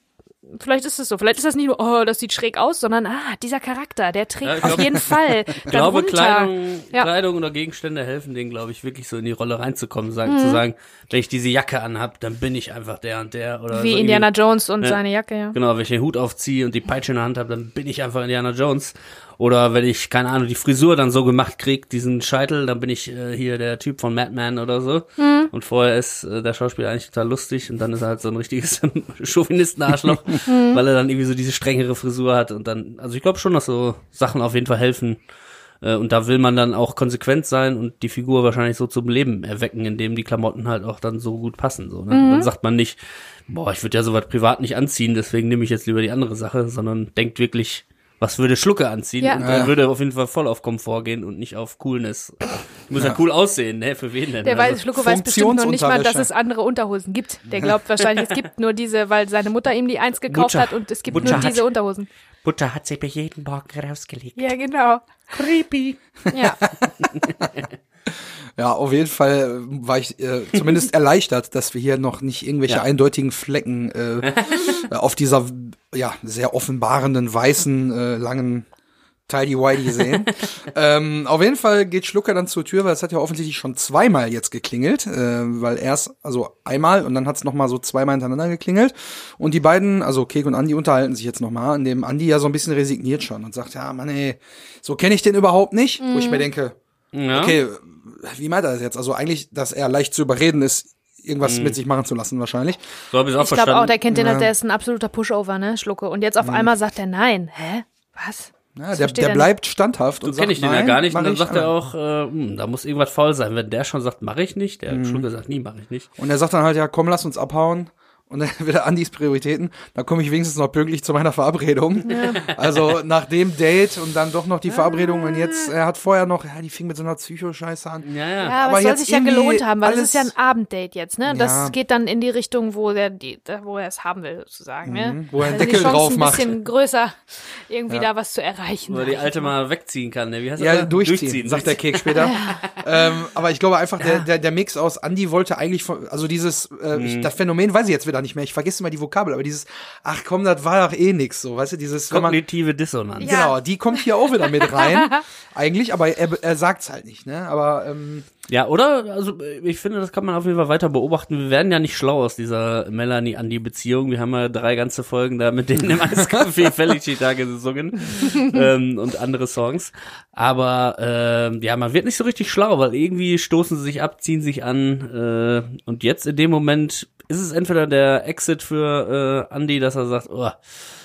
vielleicht ist es so, vielleicht ist das nicht nur oh, das sieht schräg aus, sondern ah, dieser Charakter, der trägt Ja, ich auf glaub- jeden Fall Ich glaube. Kleidung, Ja. Kleidung oder Gegenstände helfen denen, glaube ich, wirklich so in die Rolle reinzukommen. Sagen, Mhm. Zu sagen, wenn ich diese Jacke anhab, dann bin ich einfach der und der. Oder wie so Indiana Jones und Ja. seine Jacke, ja. Genau, wenn ich den Hut aufziehe und die Peitsche in der Hand habe, dann bin ich einfach Indiana Jones. Oder wenn ich, keine Ahnung, die Frisur dann so gemacht krieg, diesen Scheitel, dann bin ich äh, hier der Typ von Madman oder so. Mhm. Und vorher ist äh, der Schauspieler eigentlich total lustig und dann ist er halt so ein richtiges Chauvinisten-Arschloch, Mhm. weil er dann irgendwie so diese strengere Frisur hat. Und dann, also ich glaube schon, dass so Sachen auf jeden Fall helfen. Äh, Und da will man dann auch konsequent sein und die Figur wahrscheinlich so zum Leben erwecken, indem die Klamotten halt auch dann so gut passen. So, ne? Mhm. Dann sagt man nicht, boah, ich würde ja sowas privat nicht anziehen, deswegen nehme ich jetzt lieber die andere Sache, sondern denkt wirklich, was würde Schlucke anziehen? Ja. Und dann ja. würde auf jeden Fall voll auf Komfort gehen und nicht auf Coolness. Muss ja, cool aussehen, ne? Für wen denn? Der Also, weiß, Schlucko weiß bestimmt noch nicht mal, dass es andere Unterhosen gibt. Der glaubt wahrscheinlich, es gibt nur diese, weil seine Mutter ihm die eins gekauft Mutter- hat und es gibt Mutter nur hat- diese Unterhosen. Butter hat sie mir jeden Morgen rausgelegt. Ja, genau. Creepy. Ja. Ja, auf jeden Fall äh, war ich äh, zumindest erleichtert, dass wir hier noch nicht irgendwelche Ja. eindeutigen Flecken äh, auf dieser ja sehr offenbarenden weißen äh, langen Tidy Whitey sehen. ähm, auf jeden Fall geht Schlucker dann zur Tür, weil es hat ja offensichtlich schon zweimal jetzt geklingelt, äh, weil erst also einmal und dann hat es noch mal so zweimal hintereinander geklingelt und die beiden, also Kek und Andi unterhalten sich jetzt noch mal, in dem Andi ja so ein bisschen resigniert schon und sagt, ja, Mann, ey, so kenne ich den überhaupt nicht, wo ich mir denke, Ja. Okay, wie meint er das jetzt? Also eigentlich, dass er leicht zu überreden ist, irgendwas mit sich machen zu lassen wahrscheinlich. So habe ich auch Ich glaube verstanden. auch, der kennt den, Ja. der ist ein absoluter Pushover, ne, Schlucke. Und jetzt auf einmal sagt er nein. Hä? Was? Ja, Das der der er bleibt standhaft So und sagt, kenne ich den nein, ja gar nicht. Und dann ich sagt er auch, äh, hm, da muss irgendwas faul sein. Wenn der schon sagt, mache ich nicht, der Mhm. Schlucke sagt, nie mache ich nicht. Und er sagt dann halt, ja, komm, lass uns abhauen. Und dann wieder Andis Prioritäten. Da komme ich wenigstens noch pünktlich zu meiner Verabredung. Also nach dem Date und dann doch noch die Verabredung. Und jetzt, er hat vorher noch, ja, die fing mit so einer Psycho-Scheiße an. Ja, ja. Ja, aber, Aber es soll sich ja gelohnt haben, weil es ist ja ein Abenddate jetzt, ne? Das Ja. geht dann in die Richtung, wo der, die, wo er es haben will, sozusagen, ne? Mhm, wo er einen Also die Deckel Chance drauf ein macht. bisschen größer, irgendwie da was zu erreichen. Wo er die alte mal wegziehen kann. Ne? Wie heißt Ja, das? durchziehen, sagt der Kek später. ähm, aber ich glaube einfach, der, der, der Mix aus Andi wollte eigentlich, von, also dieses, äh, Mhm. ich, das Phänomen weiß ich jetzt wieder nicht mehr, ich vergesse immer die Vokabel, aber dieses, ach komm, das war doch eh nix, so, weißt du, dieses, wenn man, Kognitive Dissonanz. Ja. genau, die kommt hier auch wieder mit rein, eigentlich, aber er, er sagt's halt nicht, ne, aber, ähm, Ja, oder? Also ich finde, das kann man auf jeden Fall weiter beobachten. Wir werden ja nicht schlau aus dieser Melanie-Andi-Beziehung. Wir haben ja drei ganze Folgen da mit denen im Eiscafé Felicita gesungen ähm, und andere Songs. Aber ähm, ja, man wird nicht so richtig schlau, weil irgendwie stoßen sie sich ab, ziehen sich an äh, und jetzt in dem Moment ist es entweder der Exit für äh, Andi, dass er sagt, oh,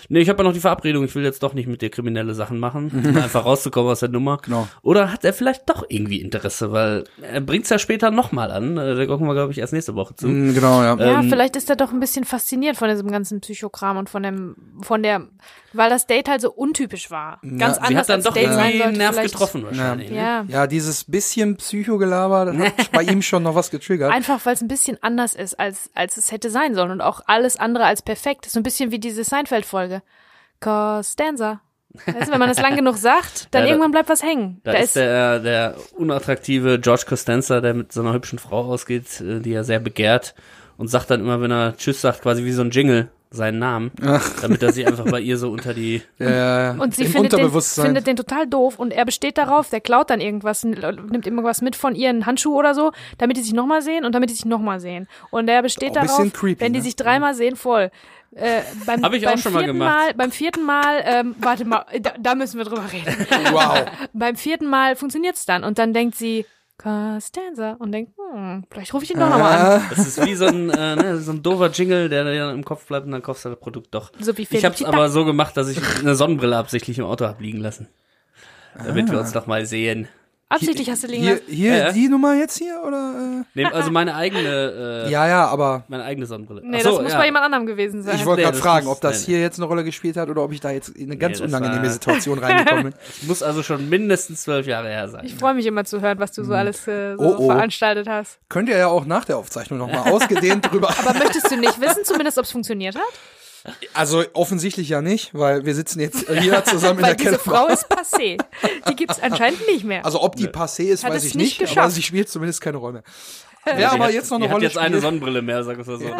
nee, ich habe ja noch die Verabredung, ich will jetzt doch nicht mit dir kriminelle Sachen machen, um einfach rauszukommen aus der Nummer. Genau. Oder hat er vielleicht doch irgendwie Interesse, weil er bringt's ja später nochmal an. Äh, Da gucken wir, glaube ich, erst nächste Woche zu. mh, genau, ja. Ja, Ähm, vielleicht ist er doch ein bisschen fasziniert von diesem ganzen Psychokram und von dem, von der, weil das Date halt so untypisch war. Ganz Sie anders hat dann als doch Date sein irgendwie sollte. einen Nerv vielleicht- getroffen wahrscheinlich. ne? Ja. Ja, dieses bisschen Psychogelaber, hat bei ihm schon noch was getriggert. Einfach weil es ein bisschen anders ist, als, als es hätte sein sollen und auch alles andere als perfekt. So ein bisschen wie diese Seinfeld-Folge. Costanza. Weißt du, wenn man das lang genug sagt, dann Ja, da- irgendwann bleibt was hängen. Da, ist der, der unattraktive George Costanza, der mit so einer hübschen Frau ausgeht, äh, die er sehr begehrt und sagt dann immer, wenn er Tschüss sagt, quasi wie so ein Jingle seinen Namen, damit er sich einfach bei ihr so unter die Ja, Und sie im findet den, findet den total doof und er besteht darauf, der klaut dann irgendwas, nimmt irgendwas mit von ihren Handschuh oder so, damit die sich nochmal sehen und damit die sich nochmal sehen. Und er besteht ein darauf, creepy, wenn die ne? sich dreimal sehen, voll. Äh, beim, Hab ich auch schon mal vierten gemacht. Mal, beim vierten Mal, ähm, warte mal, da, da müssen wir drüber reden. wow. beim vierten Mal funktioniert's dann und dann denkt sie, Costanza und denkt, hm, vielleicht rufe ich ihn doch nochmal an. Das ist wie so ein, äh, ne, so ein doofer Jingle, der dir dann im Kopf bleibt und dann kaufst du das Produkt doch. So wie Ich hab's Felicita. aber so gemacht, dass ich eine Sonnenbrille absichtlich im Auto hab liegen lassen. Damit wir uns doch mal sehen. Absichtlich hast du liegen Hier, hier Ja, ja. die Nummer jetzt hier oder? Nehm also meine eigene, Äh? äh, Ja, ja, aber meine eigene Sonnenbrille. Nee, so, das muss ja. bei jemand anderem gewesen sein. ich wollte Nee, gerade fragen, ist- ob das nee, hier jetzt eine Rolle gespielt hat oder ob ich da jetzt in eine ganz das unangenehme war- Situation reingekommen bin. Muss also schon mindestens zwölf Jahre her sein. Ich freue mich immer zu hören, was du so alles äh, so Oh, oh. veranstaltet hast. Könnt ihr ja auch nach der Aufzeichnung nochmal ausgedehnt drüber. Aber möchtest du nicht wissen, zumindest, ob es funktioniert hat? Also offensichtlich ja nicht, weil wir sitzen jetzt hier zusammen in Weil der diese Kellerbar. Frau ist passé. Die gibt's anscheinend nicht mehr. Also ob die passé ist, Hat weiß es ich nicht nicht, aber geschafft. sie spielt zumindest keine Rolle. Ja, Wer die aber hat- jetzt noch eine Rolle hat jetzt eine spielt, Sonnenbrille mehr, sag ich mal so. Die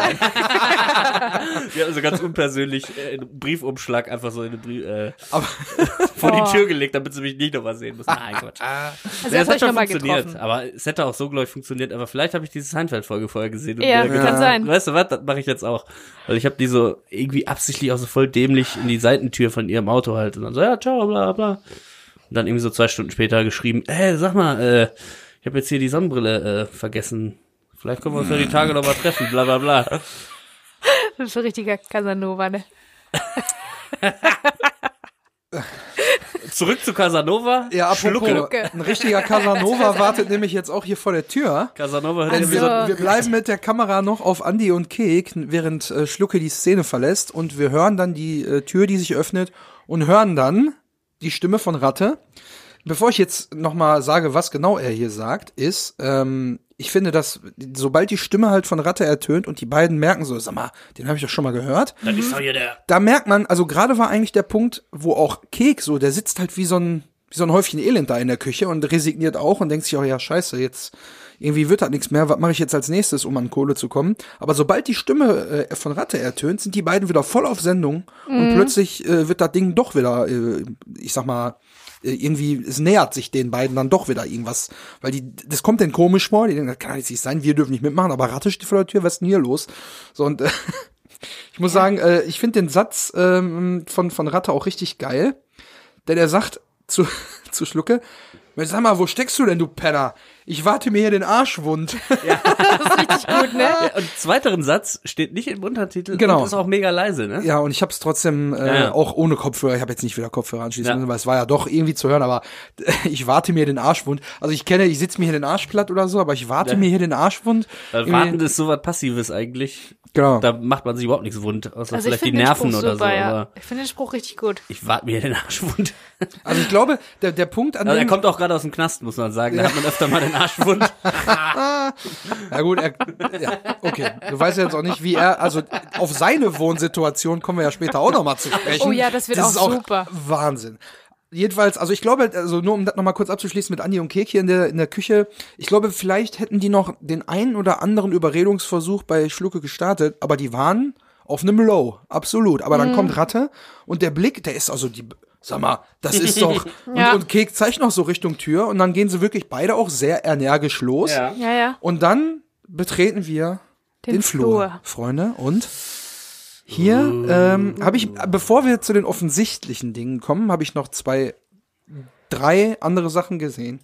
hat also ganz unpersönlich äh, einen Briefumschlag einfach so in den Brief, äh, aber vor Oh. die Tür gelegt, damit sie mich nicht nochmal sehen muss. Nein, Quatsch. also Ja, es hat schon funktioniert, getroffen. aber es hätte auch so, glaube ich, funktioniert. Aber vielleicht habe ich diese Seinfeld-Folge vorher gesehen. Und Ja, kann gedacht, sein. Weißt du was, das mache ich jetzt auch. Weil ich habe die so irgendwie absichtlich auch so voll dämlich in die Seitentür von ihrem Auto halt. Und dann so, ja, ciao, bla bla. Und dann irgendwie so zwei Stunden später geschrieben, ey, sag mal, äh, ich habe jetzt hier die Sonnenbrille äh, vergessen. Vielleicht können wir uns ja die Tage noch mal treffen, bla bla bla. Das ist so ein richtiger Casanova, ne? Zurück zu Casanova. ja, apropos, Schlucke. ein richtiger Casanova wartet nämlich jetzt auch hier vor der Tür. Casanova hört irgendwie wir, Also- wir bleiben mit der Kamera noch auf Andy und Kek, während äh, Schlucke die Szene verlässt und wir hören dann die äh, Tür, die sich öffnet und hören dann die Stimme von Ratte. Bevor ich jetzt nochmal sage, was genau er hier sagt, ist, ähm, ich finde, dass sobald die Stimme halt von Ratte ertönt und die beiden merken so, sag mal, den habe ich doch schon mal gehört, das ist doch hier der. da merkt man, also gerade war eigentlich der Punkt, wo auch Kek so, der sitzt halt wie so ein, wie so ein Häufchen Elend da in der Küche und resigniert auch und denkt sich auch, ja, scheiße, jetzt irgendwie wird das nichts mehr, was mache ich jetzt als nächstes, um an Kohle zu kommen? Aber sobald die Stimme äh, von Ratte ertönt, sind die beiden wieder voll auf Sendung und plötzlich äh, wird das Ding doch wieder, äh, ich sag mal, irgendwie, es nähert sich den beiden dann doch wieder irgendwas, weil die, das kommt denen komisch vor, die denken, das kann jetzt nicht sein, wir dürfen nicht mitmachen, aber Ratte steht vor der Tür, was ist denn hier los? So und äh, ich muss sagen, äh, ich finde den Satz ähm, von, von Ratte auch richtig geil, denn er sagt zu, zu Schlucke, sag mal, wo steckst du denn, du Penner? Ich warte mir hier den Arsch wund. Richtig gut, ne? Ja, und zweiteren Satz steht nicht im Untertitel Genau. und ist auch mega leise, ne? Ja, und ich habe es trotzdem äh, Ja, ja. auch ohne Kopfhörer. Ich habe jetzt nicht wieder Kopfhörer anschließen Ja. müssen, weil es war ja doch irgendwie zu hören. Aber ich warte mir den Arsch wund. Also ich kenne, ich sitze mir hier den Arsch platt oder so, aber ich warte Ja. mir hier den Arsch wund. Weil Irgendwie- Warten ist sowas Passives eigentlich. Genau. Da macht man sich überhaupt nichts wund, außer Also ich vielleicht die finde den Nerven Spruch oder super, so. ja. Aber Ich finde den Spruch richtig gut. ich warte mir den Arsch wund. Also ich glaube, der, der Punkt an Also er dem, kommt auch gerade aus dem Knast, muss man sagen. Da hat man öfter mal den Arsch wund. Ja gut, er, ja, okay. Du weißt ja jetzt auch nicht, wie er, also auf seine Wohnsituation kommen wir ja später auch nochmal zu sprechen. Oh ja, das wird ist auch super. Wahnsinn. Jedenfalls, also ich glaube, also nur um das nochmal kurz abzuschließen mit Andi und Kek hier in der, in der Küche, ich glaube, vielleicht hätten die noch den einen oder anderen Überredungsversuch bei Schlucke gestartet, aber die waren auf einem Low, absolut. Aber Mhm. dann kommt Ratte und der Blick, der ist also die, sag mal, das ist doch, Ja. und, und Kek zeigt noch so Richtung Tür und dann gehen sie wirklich beide auch sehr energisch los. Ja. Ja, ja. Und dann betreten wir den, Den Flur, Flur. Freunde. Und hier ähm, habe ich, bevor wir zu den offensichtlichen Dingen kommen, habe ich noch zwei, drei andere Sachen gesehen.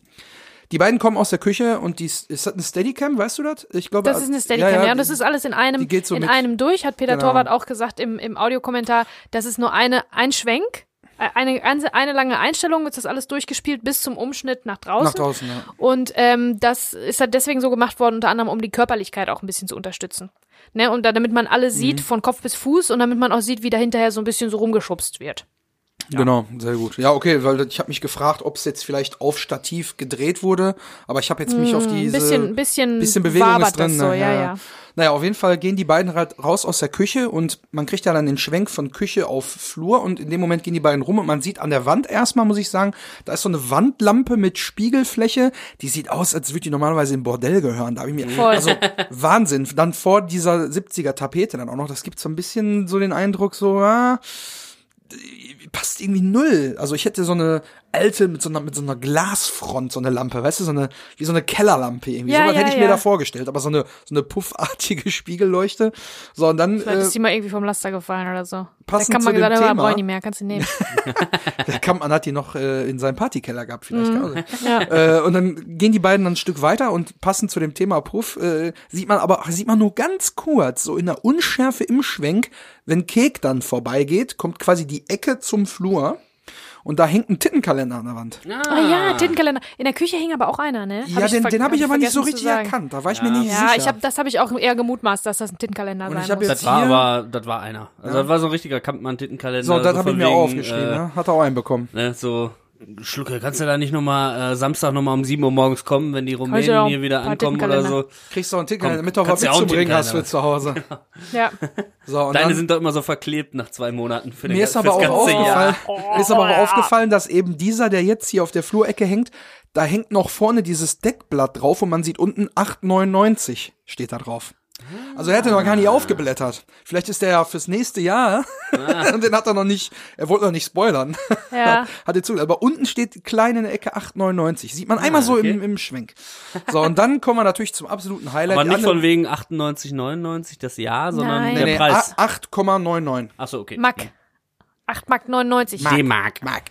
Die beiden kommen aus der Küche und die, ist das eine Steadicam, weißt du das? Ich glaube, Das ist eine Steadicam, ja, und das ist alles in einem, so in mit- einem durch, hat Peter Genau. Torwart auch gesagt im, im Audiokommentar. Das ist nur eine, ein Schwenk, äh, eine, eine, eine lange Einstellung, ist das alles durchgespielt bis zum Umschnitt nach draußen. nach draußen. Ja. Und ähm, das ist halt deswegen so gemacht worden, unter anderem, um die Körperlichkeit auch ein bisschen zu unterstützen. Ne? Und da, damit man alle Mhm. sieht, von Kopf bis Fuß, und damit man auch sieht, wie da hinterher so ein bisschen so rumgeschubst wird. Genau, sehr gut. Ja, okay, weil ich habe mich gefragt, ob es jetzt vielleicht auf Stativ gedreht wurde, aber ich habe jetzt mich auf Ein diese Hm, bisschen, bisschen, bisschen Bewegung ist drin. das so, ne? ja, ja. Naja, auf jeden Fall gehen die beiden halt raus aus der Küche und man kriegt ja dann den Schwenk von Küche auf Flur und in dem Moment gehen die beiden rum und man sieht an der Wand erstmal, muss ich sagen, da ist so eine Wandlampe mit Spiegelfläche, die sieht aus, als würde die normalerweise im Bordell gehören. Da habe ich mir, Voll. also Wahnsinn. Dann vor dieser 70er Tapete dann auch noch, das gibt so ein bisschen so den Eindruck, so, ah, passt irgendwie null. Also ich hätte so eine alte mit so einer mit so einer Glasfront, so eine Lampe, weißt du, so eine wie so eine Kellerlampe irgendwie. Ja, so was ja, hätte ich ja. mir da vorgestellt, aber so eine so eine puffartige Spiegelleuchte. So und dann Vielleicht äh, ist die mal irgendwie vom Laster gefallen oder so. Da passend kann man zu dem gesagt Thema- nicht mehr, kannst du nehmen. der kam, man hat die noch äh, in seinem Partykeller gehabt vielleicht. Mhm. Ahnung. äh, und dann gehen die beiden dann ein Stück weiter und passend zu dem Thema Puff äh, sieht man aber sieht man nur ganz kurz so in der Unschärfe im Schwenk, wenn Kek dann vorbeigeht, kommt quasi die Ecke zum Flur. Und da hängt ein Tittenkalender an der Wand. Ah ja, Tintenkalender. In der Küche hing aber auch einer, ne? Hab Ja, den, den habe ich aber nicht so richtig erkannt. Da war ich mir nicht Ja, sicher. ich hab, das habe ich auch eher gemutmaßt, dass das ein Tintenkalender Und sein ich hab muss. jetzt- Das war hier- aber, das war einer. Also das war so ein richtiger Kampmann-Tittenkalender. so, das habe ich mir auch wegen, aufgeschrieben. äh, ne? Hat er auch einen bekommen. Ne, so, Schlucke, kannst du da nicht nochmal äh, Samstag nochmal um 7 Uhr morgens kommen, wenn die Rumänen hier wieder ankommen oder so? Kriegst du auch einen Komm, damit du auch was mitzubringen hast für zu Hause. Ja. So, und Deine dann, sind doch immer so verklebt nach zwei Monaten für den mir ist aber auch ganze Jahr. aufgefallen, mir ist aber auch aufgefallen, dass eben dieser, der jetzt hier auf der Flurecke hängt, da hängt noch vorne dieses Deckblatt drauf und man sieht unten 8,99 steht da drauf. Also er hätte noch gar nicht aufgeblättert. Vielleicht ist der ja fürs nächste Jahr. und den hat er noch nicht, er wollte noch nicht spoilern. Ja. hat er zu, aber unten steht klein in der Ecke 8,99. Sieht man einmal so okay. im, im Schwenk. So, und dann kommen wir natürlich zum absoluten Highlight. Aber nicht von wegen 98, 99 das Jahr, sondern Nein. der nee, nee, Preis. a- 8,99. Achso, okay. Mack. 8 Mark 99. D-Mark. Mark, Mark.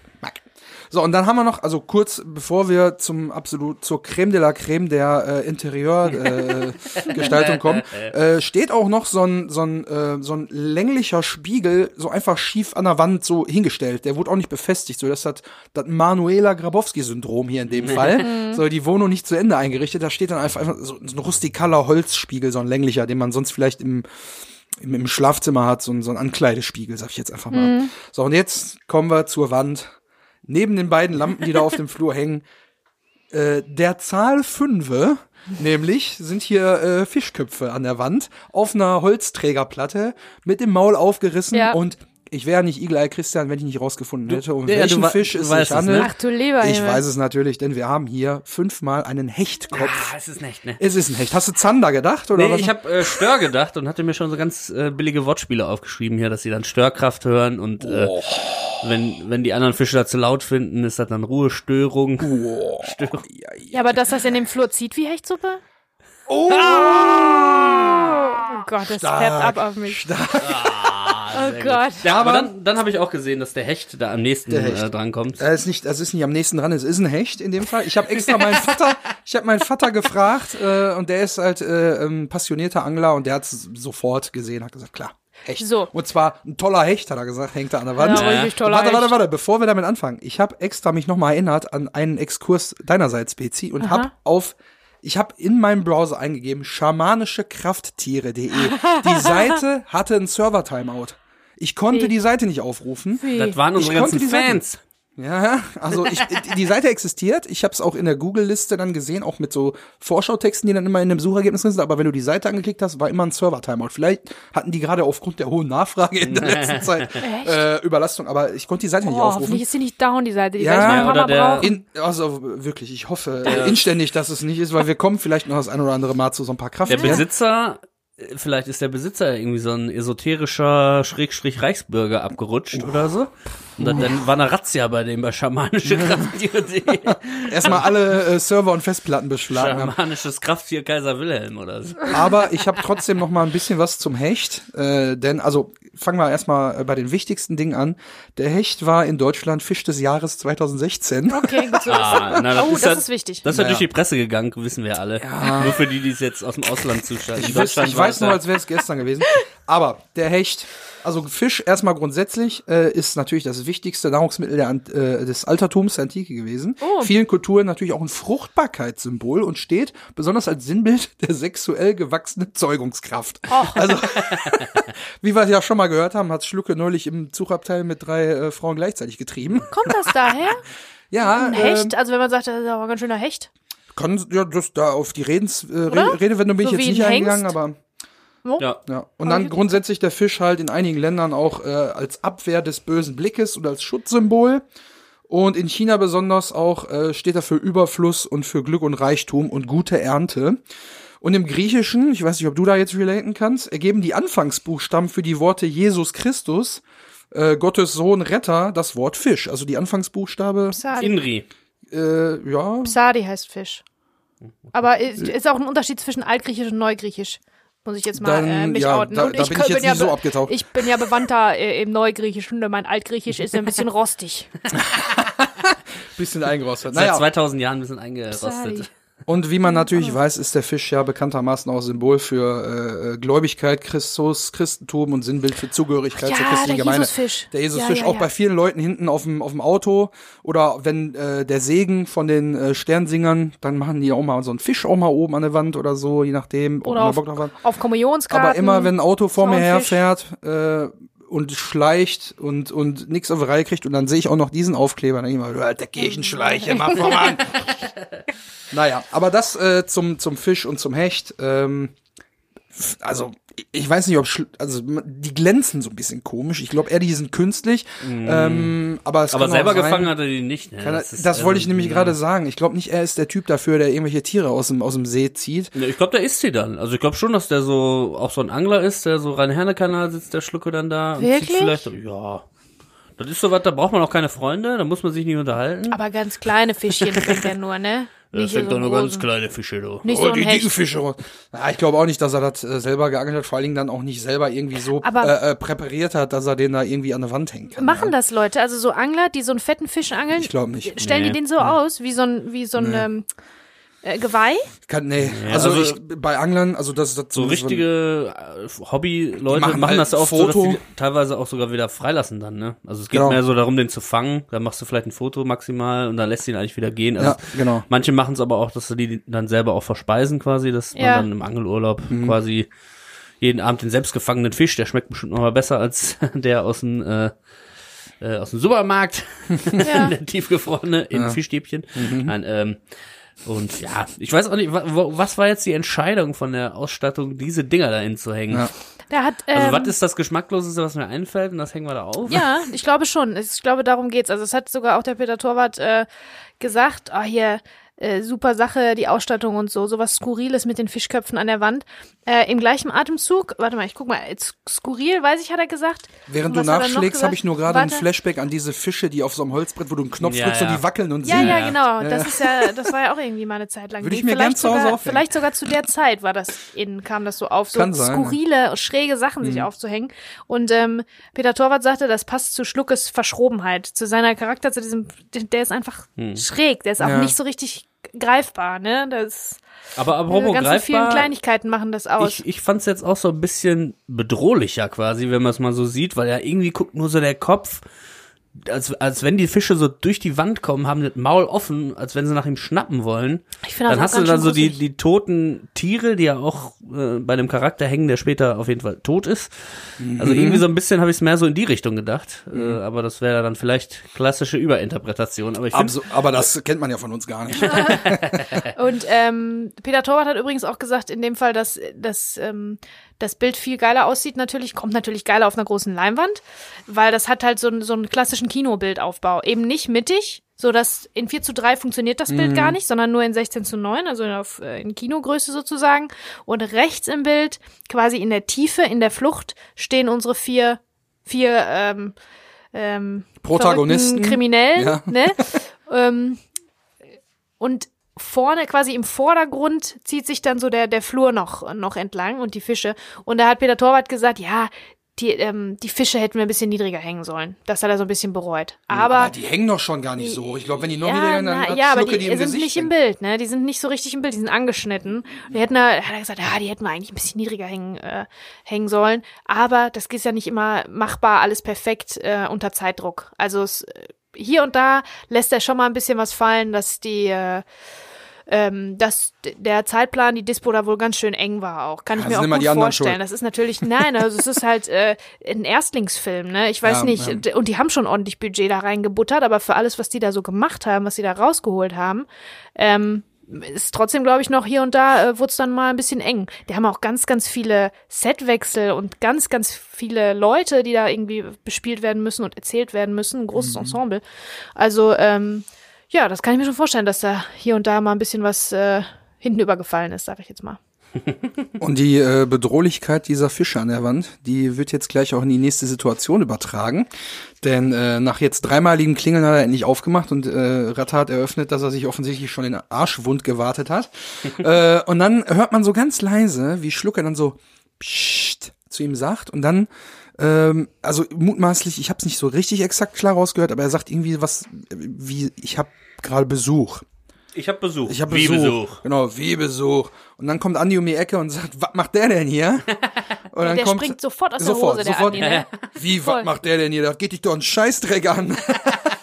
So, und dann haben wir noch, also kurz bevor wir zum absolut, zur Creme de la Creme der äh, Interieur-Gestaltung äh, Gestaltung kommen, äh, steht auch noch so ein, so, ein, äh, so ein länglicher Spiegel so einfach schief an der Wand so hingestellt. Der wurde auch nicht befestigt. So, das hat das Manuela Grabowski-Syndrom hier in dem Fall. so, die Wohnung nicht zu Ende eingerichtet. Da steht dann einfach, einfach so, so ein rustikaler Holzspiegel, so ein länglicher, den man sonst vielleicht im im, im Schlafzimmer hat, so ein, so ein Ankleidespiegel, sag ich jetzt einfach mal. So, und jetzt kommen wir zur Wand. Neben den beiden Lampen, die da auf dem Flur hängen, äh, der Zahl Fünfe, nämlich sind hier äh, Fischköpfe an der Wand auf einer Holzträgerplatte mit dem Maul aufgerissen Ja. und ich wäre nicht Eagle-Eye Christian, wenn ich nicht rausgefunden hätte, um ja, welchen Fisch du es sich ne? handelt. Ach du lieber Ich Himmel. weiß es natürlich, denn wir haben hier fünfmal einen Hechtkopf. Ah, es ist nicht, ne? Es ist ein Hecht. Hast du Zander gedacht? Oder Nee, was? ich habe äh, Stör gedacht und hatte mir schon so ganz äh, billige Wortspiele aufgeschrieben hier, dass sie dann Störkraft hören und äh, wenn wenn die anderen Fische da zu laut finden, ist das dann Ruhestörung. Störung. Ja, aber dass das in dem Flur zieht wie Hechtsuppe? Oh! Oh Gott, das färbt ab auf mich. Oh Gott. Ja, aber Aber- dann, dann habe ich auch gesehen, dass der Hecht da am nächsten äh, drankommt. Er ist nicht, das ist nicht am nächsten dran, es ist ein Hecht in dem Fall. Ich habe extra meinen Vater, ich habe meinen Vater gefragt äh, und der ist halt äh, ähm, passionierter Angler und der hat es sofort gesehen, hat gesagt, klar, Hecht. So. Und zwar ein toller Hecht, hat er gesagt, hängt da an der Wand. Ja, richtig toller warte, warte, warte, bevor wir damit anfangen. Ich habe extra mich nochmal erinnert an einen Exkurs deinerseits, Bezi, und habe auf ich habe in meinem Browser eingegeben schamanischekrafttiere.de. Die Seite hatte ein Server-Timeout. Ich konnte Wie? die Seite nicht aufrufen. Wie? Das waren unsere ganzen die Seite- Fans. Ja, also ich, die Seite existiert. Ich habe es auch in der Google-Liste dann gesehen, auch mit so Vorschautexten, die dann immer in dem Suchergebnis sind. Aber wenn du die Seite angeklickt hast, war immer ein Server-Timeout. Vielleicht hatten die gerade aufgrund der hohen Nachfrage in der letzten Zeit äh, Überlastung. Aber ich konnte die Seite nicht Oh, aufrufen. hoffentlich ist sie nicht down, die Seite. Die Ja, werde ich noch ein oder paar Mal der- brauchen. In, also wirklich, ich hoffe äh, inständig, dass es nicht ist, weil wir kommen vielleicht noch das ein oder andere Mal zu so ein paar Der Krafttieren. Besitzer, vielleicht ist der Besitzer irgendwie so ein esoterischer Schrägstrich Reichsbürger abgerutscht oder so. Und dann, dann war eine Razzia bei dem bei schamanische Krafttier.de. Erstmal alle äh, Server und Festplatten beschlagen. Schamanisches Krafttier Kaiser Wilhelm oder so. Aber ich habe trotzdem noch mal ein bisschen was zum Hecht. Äh, denn, also fangen wir erstmal äh, bei den wichtigsten Dingen an. Der Hecht war in Deutschland Fisch des Jahres 2016. Okay, gut. Ah, na, oh, das ja- ist wichtig. Das ist ja Naja. durch die Presse gegangen, wissen wir alle. Nur für die, die es jetzt aus dem Ausland zuschalten. In Ich, ich weiß nur, ja- als wäre es gestern gewesen. Aber der Hecht, also Fisch erstmal grundsätzlich äh, ist natürlich das wichtigste Nahrungsmittel der, äh, des Altertums der Antike gewesen. Oh. Vielen Kulturen natürlich auch ein Fruchtbarkeitssymbol und steht besonders als Sinnbild der sexuell gewachsenen Zeugungskraft. Also, wie wir ja schon mal gehört haben, hat Schlucke neulich im Zugabteil mit drei äh, Frauen gleichzeitig getrieben. Kommt das daher? Ja, Ein äh, Hecht? Also wenn man sagt, das ist aber ein ganz schöner Hecht. kann ja das da auf die Redens, äh? Rede, Redewendung bin So ich jetzt nicht ein eingegangen, Hengst? Aber Ja. Ja, und dann grundsätzlich der Fisch halt in einigen Ländern auch äh, als Abwehr des bösen Blickes und als Schutzsymbol. Und in China besonders auch äh, steht er für Überfluss und für Glück und Reichtum und gute Ernte. Und im Griechischen, ich weiß nicht, ob du da jetzt relaten kannst, ergeben die Anfangsbuchstaben für die Worte Jesus Christus, äh, Gottes Sohn Retter, das Wort Fisch. Also die Anfangsbuchstabe, Psadi. Inri. äh, ja, Psadi heißt Fisch. Aber ist, ist auch ein Unterschied zwischen Altgriechisch und Neugriechisch. Muss ich jetzt mal Dann, äh, mich ja, outen. da- Und da bin ich jetzt ja nicht so abgetaucht. Ich bin ja bewandter äh, im Neugriechischen und mein Altgriechisch ist ein bisschen rostig. bisschen eingerostet. Seit Naja, 2000 Jahren ein bisschen eingerostet. Psadi. Und wie man natürlich weiß, ist der Fisch ja bekanntermaßen auch Symbol für äh, Gläubigkeit, Christus, Christentum und Sinnbild für Zugehörigkeit Ja, zur christlichen der Gemeinde. Jesusfisch. Der Jesusfisch, Ja, ja, auch bei vielen Leuten hinten auf dem, auf dem Auto oder wenn äh, der Segen von den äh, Sternsingern, dann machen die auch mal so einen Fisch auch mal oben an der Wand oder so, je nachdem. Oder auf, hat. auf Kommunionskarten. Aber immer, wenn ein Auto vor mir herfährt äh, und schleicht und und nichts auf die Reihe kriegt und dann sehe ich auch noch diesen Aufkleber, dann denk ich mal, du alter Kirchenschleiche, mach voran. naja, aber das äh, zum zum Fisch und zum Hecht. Ähm, also ich weiß nicht, ob also die glänzen so ein bisschen komisch. Ich glaube eher, die sind künstlich. Ähm, aber es Aber selber sein, gefangen hat er die nicht. Ne? Kann er, das ist, wollte ich ähm, nämlich ja. gerade sagen. Ich glaube nicht, er ist der Typ dafür, der irgendwelche Tiere aus dem aus dem See zieht. Ich glaube, der isst sie dann. Also ich glaube schon, dass der so auch so ein Angler ist, der so rein Herne-Kanal sitzt, der Schlucke dann da. und Wirklich? zieht Vielleicht, ja. Das ist so was, da braucht man auch keine Freunde, da muss man sich nicht unterhalten. Aber ganz kleine Fischchen fängt er nur, ne? Das Nicht so sind doch nur ganz kleine Fische, du. Nicht so Oh, ein die dicken. Fische. Ja, ich glaube auch nicht, dass er das äh, selber geangelt hat, vor allen Dingen dann auch nicht selber irgendwie so Aber- äh, äh, präpariert hat, dass er den da irgendwie an der Wand hängen kann. Machen ja. das Leute? Also so Angler, die so einen fetten Fisch angeln? Ich glaube nicht. Stellen Nee. die den so aus, wie so ein, wie so ein ähm, äh, Geweih? Kann, nee. also, also- ich, bei Anglern, also das, das So richtige äh, Hobby-Leute machen machen, halt das auch so, Foto. dass die teilweise auch sogar wieder freilassen dann, ne? Also es geht Genau. mehr so darum, den zu fangen. Dann machst du vielleicht ein Foto maximal und dann lässt du ihn eigentlich wieder gehen. Also Ja, genau. Manche machen es aber auch, dass sie die dann selber auch verspeisen quasi, dass Ja. man dann im Angelurlaub Mhm. quasi jeden Abend den selbstgefangenen Fisch, der schmeckt bestimmt noch mal besser als der aus dem äh, äh, aus dem Supermarkt, Ja. der tiefgefrorene in Fischstäbchen. Mhm. Nein, ähm, und ja, ich weiß auch nicht, wa- wa- was war jetzt die Entscheidung von der Ausstattung, diese Dinger da hinzuhängen? Ja. Der hat, ähm, Also was ist das Geschmackloseste, was mir einfällt und das hängen wir da auf? Ja, ich glaube schon. Ich glaube, darum geht's. Also es hat sogar auch der Peter Torwart äh, gesagt, ah hier, äh, super Sache, die Ausstattung und so, sowas Skurriles mit den Fischköpfen an der Wand. Äh, Im gleichen Atemzug, warte mal, ich guck mal, jetzt skurril, weiß ich, hat er gesagt. Während Und du nachschlägst, habe ich nur gerade ein. Flashback an diese Fische, die auf so einem Holzbrett, wo du einen Knopf Ja, drückst und ja. die wackeln und Ja, singen. ja, Ja. genau. Ja, Das ja. ist ja, das war ja auch irgendwie mal eine Zeit lang. Würde ich mir vielleicht gern zu Hause sogar, aufhängen. Vielleicht sogar zu der Zeit war das in, kam das so auf, so Kann sein, Mhm. skurrile, schräge Sachen sich aufzuhängen. Und ähm, Peter Torwart sagte, das passt zu Schluckes Verschrobenheit, zu seiner Charakter, zu diesem, der ist einfach schräg, der ist auch Ja. nicht so richtig greifbar, ne? Das Aber apropos ganzen vielen greifbar, Kleinigkeiten machen das aus. ich, ich fand's jetzt auch so ein bisschen bedrohlicher quasi, wenn man es mal so sieht, weil ja irgendwie guckt nur so der Kopf, als, als wenn die Fische so durch die Wand kommen, haben das Maul offen, als wenn sie nach ihm schnappen wollen. Ich finde das Dann hast du dann so die, die toten Tiere, die ja auch äh, bei dem Charakter hängen, der später auf jeden Fall tot ist. Also Mhm. irgendwie so ein bisschen habe ich es mehr so in die Richtung gedacht. Äh, aber das wäre dann vielleicht klassische Überinterpretation. Aber ich finde Abso aber das kennt man ja von uns gar nicht. Und ähm, Peter Torwart hat übrigens auch gesagt, in dem Fall, dass, dass ähm, das Bild viel geiler aussieht, natürlich, kommt natürlich geiler auf einer großen Leinwand, weil das hat halt so, einen- so einen klassischen Kinobildaufbau. Eben nicht mittig, so dass in 4 zu 3 funktioniert das Bild gar nicht, sondern nur in 16 zu 9, also auf, äh, in Kinogröße sozusagen. Und rechts im Bild, quasi in der Tiefe, in der Flucht, stehen unsere vier, vier ähm, ähm, Protagonisten. Kriminellen, Ja. ne? ähm, und vorne, quasi im Vordergrund, zieht sich dann so der, der Flur noch, noch entlang und die Fische. Und da hat Peter Torwart gesagt, ja, die, ähm, die Fische hätten wir ein bisschen niedriger hängen sollen. Das hat er so ein bisschen bereut. Aber, Aber die hängen doch schon gar nicht so. Ich glaube, wenn die noch ja, hängen, dann na, ja, aber die, die sind Gesicht nicht im. Bild, ne? Die sind nicht so richtig im Bild, die sind angeschnitten. Die hätten, da- hat er gesagt, ja, die hätten wir eigentlich ein bisschen niedriger hängen, äh, hängen sollen. Aber das ist ja nicht immer machbar, alles perfekt äh, unter Zeitdruck. Also es, äh, hier und da lässt er schon mal ein bisschen was fallen, dass die äh, ähm, dass der Zeitplan, die Dispo da wohl ganz schön eng war auch. Kann ich Ja, mir auch gut vorstellen. Das ist natürlich, nein, also es ist halt äh, ein Erstlingsfilm, ne? Ich weiß Ja, nicht. ja. Und die haben schon ordentlich Budget da reingebuttert, aber für alles, was die da so gemacht haben, was sie da rausgeholt haben, ähm, ist trotzdem, glaube ich, noch hier und da äh, wurde es dann mal ein bisschen eng. Die haben auch ganz, ganz viele Setwechsel und ganz, ganz viele Leute, die da irgendwie bespielt werden müssen und erzählt werden müssen. Ein großes Ensemble. Also, ähm, ja, das kann ich mir schon vorstellen, dass da hier und da mal ein bisschen was äh, hinten übergefallen ist, sage ich jetzt mal. Und die äh, Bedrohlichkeit dieser Fische an der Wand, die wird jetzt gleich auch in die nächste Situation übertragen. Denn äh, nach jetzt dreimaligen Klingeln hat er endlich aufgemacht und äh, Ratter hat eröffnet, dass er sich offensichtlich schon den Arschwund gewartet hat. äh, und dann hört man so ganz leise, wie Schlucker dann so Psst zu ihm sagt und dann ähm, also mutmaßlich, ich habe es nicht so richtig exakt klar rausgehört, aber er sagt irgendwie was wie ich habe gerade Besuch. Ich habe Besuch. Ich habe Wie Besuch. Genau, wie Besuch. Und dann kommt Andi um die Ecke und sagt, was macht der denn hier? Und dann der kommt, springt sofort aus sofort, der Hose, der sofort. Andi, ne? Wie, was macht der denn hier? Da geht dich doch ein Scheißdreck an.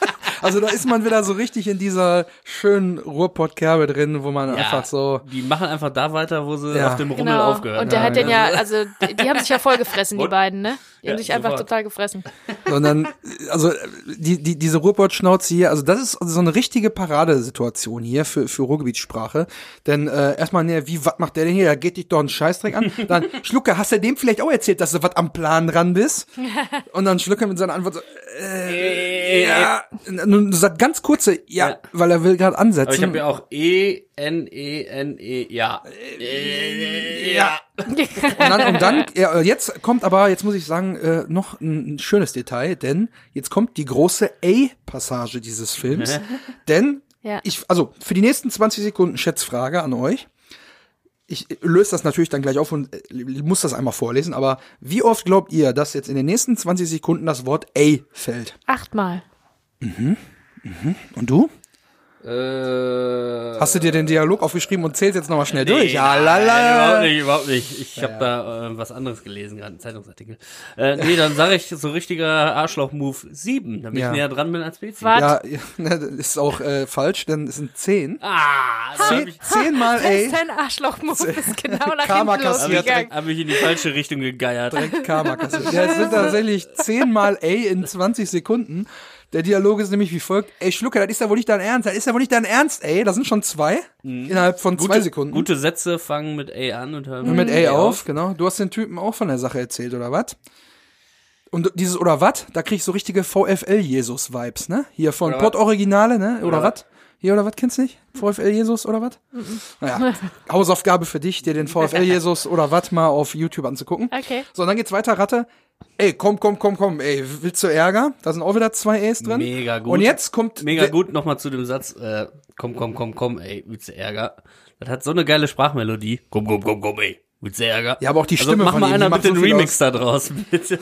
also da ist man wieder so richtig in dieser schönen Ruhrpott-Kerbe drin, wo man Ja, einfach so, Die machen einfach da weiter, wo sie Ja. auf dem Rummel Genau. aufgehört Und der haben. hat den ja, also die, haben sich ja voll gefressen, die beiden, ne? Die haben Ja, sich einfach sofort. total gefressen. sondern, also die, die, diese Ruhrpott-Schnauze hier, also das ist so eine richtige Paradesituation hier für, für Ruhrgebietssprache. Denn äh, erstmal, ne, wie, was macht der denn hier? Da geht dich doch ein Scheißdreck an. Dann, Schlucke, hast du dem vielleicht auch erzählt, dass du was am Plan dran bist? Und dann Schlucke mit seiner Antwort so, äh, ja, nun sagt ganz kurze, ja, Ja. weil er will gerade ansetzen. Aber ich habe ja auch E, N, E, N, E, ja. Äh, ja. Und dann, und dann ja, jetzt kommt aber, jetzt muss ich sagen, äh, noch ein, ein schönes Detail, denn jetzt kommt die große A-Passage dieses Films. denn Ja. ich, also für die nächsten 20 Sekunden Schätzfrage an euch. Ich löse das natürlich dann gleich auf und äh, muss das einmal vorlesen, aber wie oft glaubt ihr, dass jetzt in den nächsten 20 Sekunden das Wort A fällt? Achtmal. Und du? Äh, Hast du dir den Dialog aufgeschrieben und zählst jetzt nochmal schnell durch? Ja, nein, lala. Überhaupt nicht, überhaupt nicht. Ich habe da äh, was anderes gelesen, gerade einen Zeitungsartikel. Äh, nee, dann sage ich so richtiger Arschloch-Move 7, damit Ja. ich näher dran bin als Bezi. Was? Ja, ja, ne, das ist auch äh, falsch, denn es sind 10. Ah, habe Zehn, zehnmal Das ist A. ein Arschloch-Move, ist genau nach Karma hinten kassiert. hab ich, losgegangen. hab ich in die falsche Richtung gegeiert. direkt Karma kassiert. Ja, es sind tatsächlich zehnmal A in 20 Sekunden. Der Dialog ist nämlich wie folgt. Ey, Schlucke, das ist ja wohl nicht dein Ernst. Das ist ja wohl nicht dein Ernst, ey. Das sind schon zwei. Innerhalb von zwei Sekunden. Mhm. Gute Sätze fangen mit A an und hören Mit A auf, genau. Du hast den Typen auch von der Sache erzählt, oder was? Und dieses oder was, da krieg ich so richtige VfL-Jesus-Vibes, ne? Hier von Oder Pott Originale, ne? Oder, Oder was? Hier oder was kennst du nicht? VfL-Jesus oder was? Naja, Hausaufgabe für dich, dir den VfL-Jesus oder was mal auf YouTube anzugucken. Okay. So, und dann geht's weiter, Ratte. Ey, komm, komm, komm, komm, ey, willst du Ärger? Da sind auch wieder zwei A's drin. Mega gut. Und jetzt kommt Mega gut nochmal zu dem Satz, äh, komm, komm, komm, komm, ey, willst du Ärger? Das hat so eine geile Sprachmelodie. Komm, komm, komm, komm, ey, willst du Ärger? Ja, aber auch die also Stimme mach von mal einer macht bitte so Remix da draus, bitte.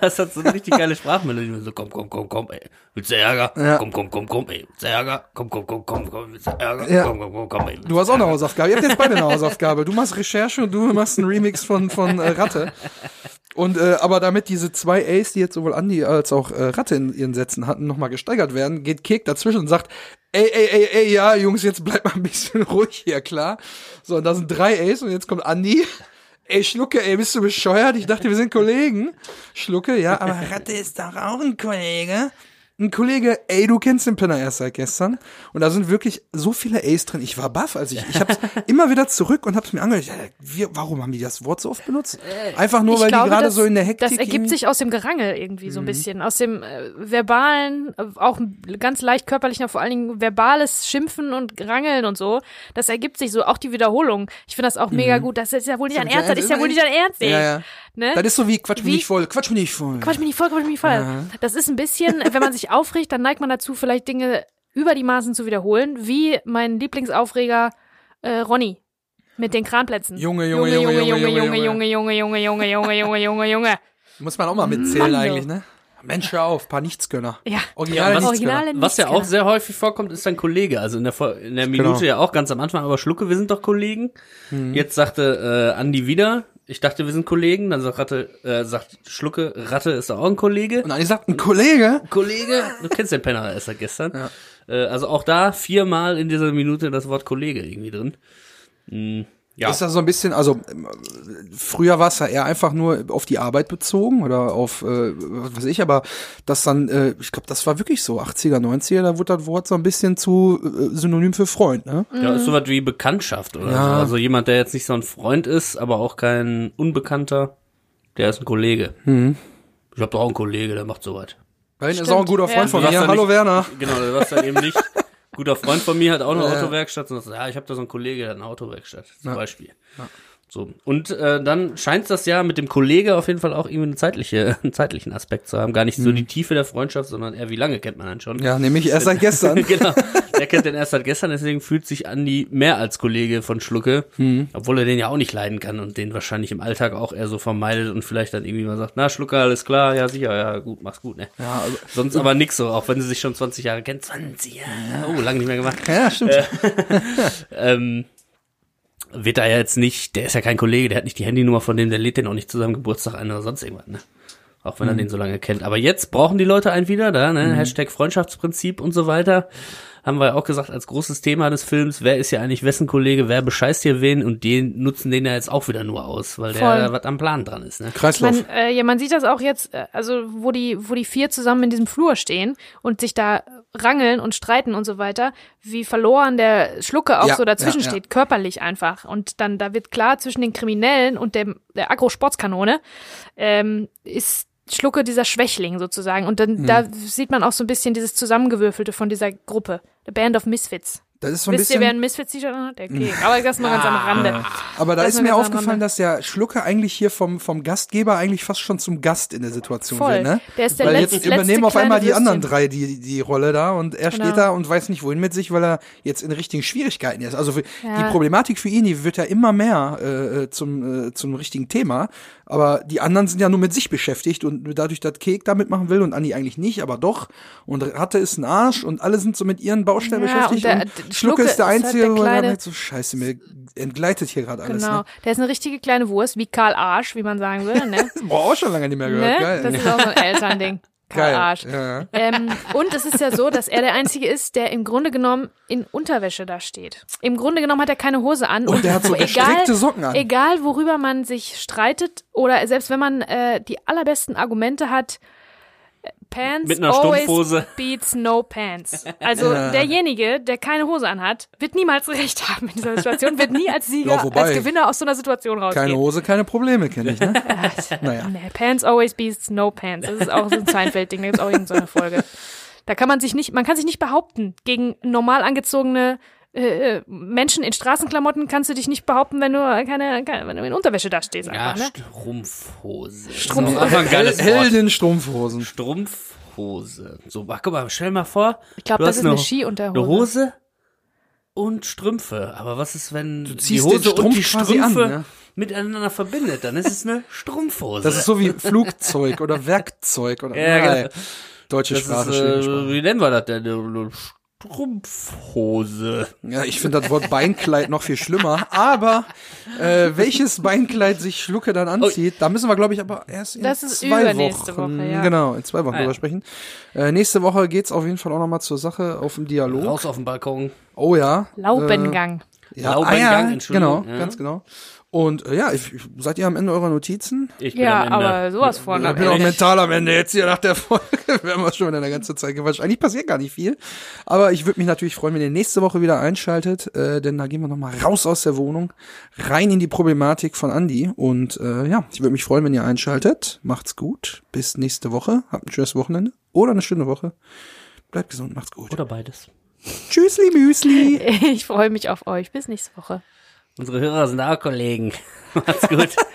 Das hat so eine richtig geile Sprachmelodie. So, komm, komm, komm, komm, ey, willst du Ärger? Ja. Komm, komm, komm, komm, ey, willst du Ärger? Komm, komm, komm, komm, komm, willst du Ärger? Ja. Komm, komm, komm, komm, ey. willst Du hast auch eine? Hausaufgabe. Ihr habt jetzt beide eine Hausaufgabe. Du machst Recherche und du machst einen Remix von, von äh, Ratte. Und äh, aber damit diese zwei A's, die jetzt sowohl Andi als auch äh, Ratte in ihren Sätzen hatten, nochmal gesteigert werden, geht Kek dazwischen und sagt, ey, ey, ey, ey, ja, Jungs, jetzt bleibt mal ein bisschen ruhig hier, klar. So, und da sind drei A's und jetzt kommt Andi. Ey, Schlucke, ey, bist du bescheuert? Ich dachte, wir sind Kollegen. Schlucke, ja, aber Ratte ist doch auch ein Kollege. Ein Kollege, ey, du kennst den Penner erst seit gestern. Und da sind wirklich so viele A's drin. Ich war baff, als ich, ich hab's immer wieder zurück und hab's mir angehört. Ja, wir, warum haben die das Wort so oft benutzt? Einfach nur, ich weil glaube, die gerade so in der Hektik. Das ergibt sich aus dem Gerangel irgendwie so ein bisschen. Aus dem äh, verbalen, äh, auch ganz leicht körperlichen, aber vor allen Dingen verbales Schimpfen und Rangeln und so. Das ergibt sich so. Auch die Wiederholung. Ich finde das auch mega gut. Das ist ja wohl nicht dein Mhm. Ernst. Das ist ja wohl nicht dein Ernst, ey. Ja, ja. Ne? Das ist so wie, quatsch mich Wie- nicht voll, quatsch mich nicht voll. Quatsch mich nicht voll, quatsch mich nicht voll. Das ist ein bisschen, wenn man sich aufregt, dann neigt man dazu, vielleicht Dinge über die Maßen zu wiederholen, wie mein Lieblingsaufreger äh, Ronny mit den Kranplätzen. Junge, Junge, Junge, Junge, Junge, Junge, Junge, Junge, Junge, Junge, Junge, Junge, Junge, Junge, Junge. Muss man auch mal mitzählen Mann, eigentlich, ne? Mensch, hör auf, paar Nichtskönner. Ja. Originale Ja, was-. Originale Was ja auch sehr häufig vorkommt, ist ein Kollege. Also in der, in der Minute Genau. ja auch ganz am Anfang, aber Schlucke, wir sind doch Kollegen. Mhm. Jetzt sagte äh, Andi wieder, ich dachte, wir sind Kollegen. Dann sagt, Ratte, äh, sagt Schlucke, Ratte ist doch auch ein Kollege. Und Andi sagt, ein Kollege? Kollege, du kennst den Penner erst seit gestern. Äh, also auch da viermal in dieser Minute das Wort Kollege irgendwie drin. Hm, ja. Ist das so ein bisschen, also ähm, früher war es ja eher einfach nur auf die Arbeit bezogen oder auf, äh, was weiß ich, aber das dann, äh, ich glaube, das war wirklich so, 80er, 90er, da wurde das Wort so ein bisschen zu äh, synonym für Freund, ne? Ja, ist sowas wie Bekanntschaft oder Ja. so. Also jemand, der jetzt nicht so ein Freund ist, aber auch kein Unbekannter, der ist ein Kollege. Mhm. Ich hab doch auch einen Kollege, der macht sowas. Weil ist auch ein guter ja. Freund von Du sagst mir. ja Hallo nicht- Werner. Genau, du sagst dann eben nicht, guter Freund von mir hat auch eine Ja. Autowerkstatt. Und sagst, ja, ich habe da so einen Kollege, der hat eine Autowerkstatt, zum Beispiel. So. Und äh, dann scheint das ja mit dem Kollege auf jeden Fall auch irgendwie eine zeitliche, einen zeitlichen Aspekt zu haben. Gar nicht so die Tiefe der Freundschaft, sondern eher wie lange kennt man einen schon. Mhm. Ja, nämlich erst seit gestern. genau. Der kennt den erst seit gestern, deswegen fühlt sich Andi mehr als Kollege von Schlucke, Hm. obwohl er den ja auch nicht leiden kann und den wahrscheinlich im Alltag auch eher so vermeidet und vielleicht dann irgendwie mal sagt, na Schlucke, alles klar, ja sicher, ja gut, mach's gut, ne? Ja, also, Sonst aber nix so, auch wenn sie sich schon 20 Jahre kennt. 20 Jahre, oh, lange nicht mehr gemacht. ja stimmt. Ähm, wird da ja jetzt nicht, der ist ja kein Kollege, der hat nicht die Handynummer von dem, der lädt den auch nicht zu seinem Geburtstag ein oder sonst irgendwas, ne? Auch wenn er den so lange kennt. Aber jetzt brauchen die Leute einen wieder, da, ne? Hashtag Freundschaftsprinzip und so weiter. Haben wir ja auch gesagt, als großes Thema des Films, wer ist ja eigentlich wessen Kollege, wer bescheißt hier wen und den nutzen den ja jetzt auch wieder nur aus, weil der Voll. da was am Plan dran ist, ne? Kreislauf. Man, äh, ja, man sieht das auch jetzt, äh, also wo die, wo die vier zusammen in diesem Flur stehen und sich da rangeln und streiten und so weiter, wie verloren der Schlucke auch Ja, so dazwischen ja, ja. steht, körperlich einfach. Und dann, da wird klar, zwischen den Kriminellen und dem, der Agro-Sportskanone ähm, ist Schlucke dieser Schwächling sozusagen. Und dann, da Mhm. sieht man auch so ein bisschen dieses Zusammengewürfelte von dieser Gruppe. The Band of Misfits. das ist so ein Wisst ihr, wer bisschen. ein Misfits-T-Shirt hat? Okay, aber das nur ganz am Rande. Aber da Das ist mir aufgefallen, dass der Schlucke eigentlich hier vom, vom Gastgeber eigentlich fast schon zum Gast in der Situation Voll. wird, ne? Der ist der Weil letz- jetzt übernehmen auf einmal die Würstchen. anderen drei die, die Rolle da und er Genau. steht da und weiß nicht wohin mit sich, weil er jetzt in richtigen Schwierigkeiten ist. Also Ja. die Problematik für ihn, die wird ja immer mehr äh, zum, äh, zum richtigen Thema. Aber die anderen sind ja nur mit sich beschäftigt und dadurch, dass Kek da mitmachen will und Andi eigentlich nicht, aber doch. Und Hatte ist ein Arsch und alle sind so mit ihren Baustellen Ja, beschäftigt. und der- und der Schlucke Schlucke ist der halt Einzige, der wo er dann kleine- halt so, scheiße, mir entgleitet hier gerade alles. Genau. Ne? Der ist eine richtige kleine Wurst, wie Karl Arsch, wie man sagen würde, ne? Boah, auch schon lange nicht mehr gehört. ne? Geil. Das ist auch so ein Elternding. Karl Geil. Arsch. Ja. Ähm, und es ist ja so, dass er der Einzige ist, der im Grunde genommen in Unterwäsche da steht. Im Grunde genommen hat er keine Hose an. Und der hat so gestrickte Socken an. Egal, worüber man sich streitet oder selbst wenn man äh, die allerbesten Argumente hat, Pants Mit einer always Strumpfhose. beats no pants. Also derjenige, der keine Hose anhat, wird niemals recht haben in dieser Situation, wird nie als Sieger, Ja, wobei- als Gewinner aus so einer Situation rausgehen. Keine Hose, keine Probleme, kenne ich, ne? naja. Nee, Pants always beats no pants. Das ist auch so ein Seinfeld-Ding, da gibt's auch irgendeine Folge. Da kann man sich nicht, man kann sich nicht behaupten. Gegen normal angezogene äh, äh, Menschen in Straßenklamotten kannst du dich nicht behaupten, wenn du keine, keine wenn du in Unterwäsche da stehst Ja, einfach, ne? Strumpfhose. Strumpf- Ist einfach ein geiles Wort. Heldin Strumpfhosen. Strumpfhose. So, ach, guck mal, stell mal vor. Ich glaube, du das ist eine Skiunterhose. Eine Hose und Strümpfe. Aber was ist, wenn die ziehst Hose den Strumpf und die quasi an, Strümpfe ne? miteinander verbindet? Dann ist es eine Strumpfhose. Das ist so wie Flugzeug oder Werkzeug oder Ja, genau. Deutsche Das Sprache, ist, äh, Sprache. wie nennen wir das denn? Strumpfhose. Ja, ich finde das Wort Beinkleid noch viel schlimmer. Aber äh, welches Beinkleid sich Schlucke dann anzieht, da müssen wir, glaube ich, aber erst in Das ist zwei übernächste Wochen. Woche, ja. Genau, in zwei Wochen Ah, ja. drüber sprechen. Äh, nächste Woche geht's auf jeden Fall auch nochmal zur Sache auf dem Dialog. Raus auf den Balkon. Oh ja. Laubengang. Ja, Laubengang, ah, ja Entschuldigung, genau, ja. ganz genau. Und äh, ja, ich, ich, seid ihr am Ende eurer Notizen? Ich bin Ja, am Ende. aber sowas von. Ich bin auch mental am Ende jetzt hier nach der Folge. Wir haben wir schon wieder eine ganze Zeit gewatscht. Eigentlich passiert gar nicht viel. Aber ich würde mich natürlich freuen, wenn ihr nächste Woche wieder einschaltet, äh, denn da gehen wir nochmal raus aus der Wohnung, rein in die Problematik von Andy. Und äh, ja, ich würde mich freuen, wenn ihr einschaltet. Macht's gut. Bis nächste Woche. Habt ein schönes Wochenende oder eine schöne Woche. Bleibt gesund, macht's gut. Oder beides. Tschüssli, Müsli. Ich freue mich auf euch. Bis nächste Woche. Unsere Hörer sind auch Kollegen. Macht's gut.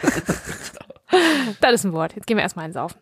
Das ist ein Wort. Jetzt gehen wir erstmal eins auf.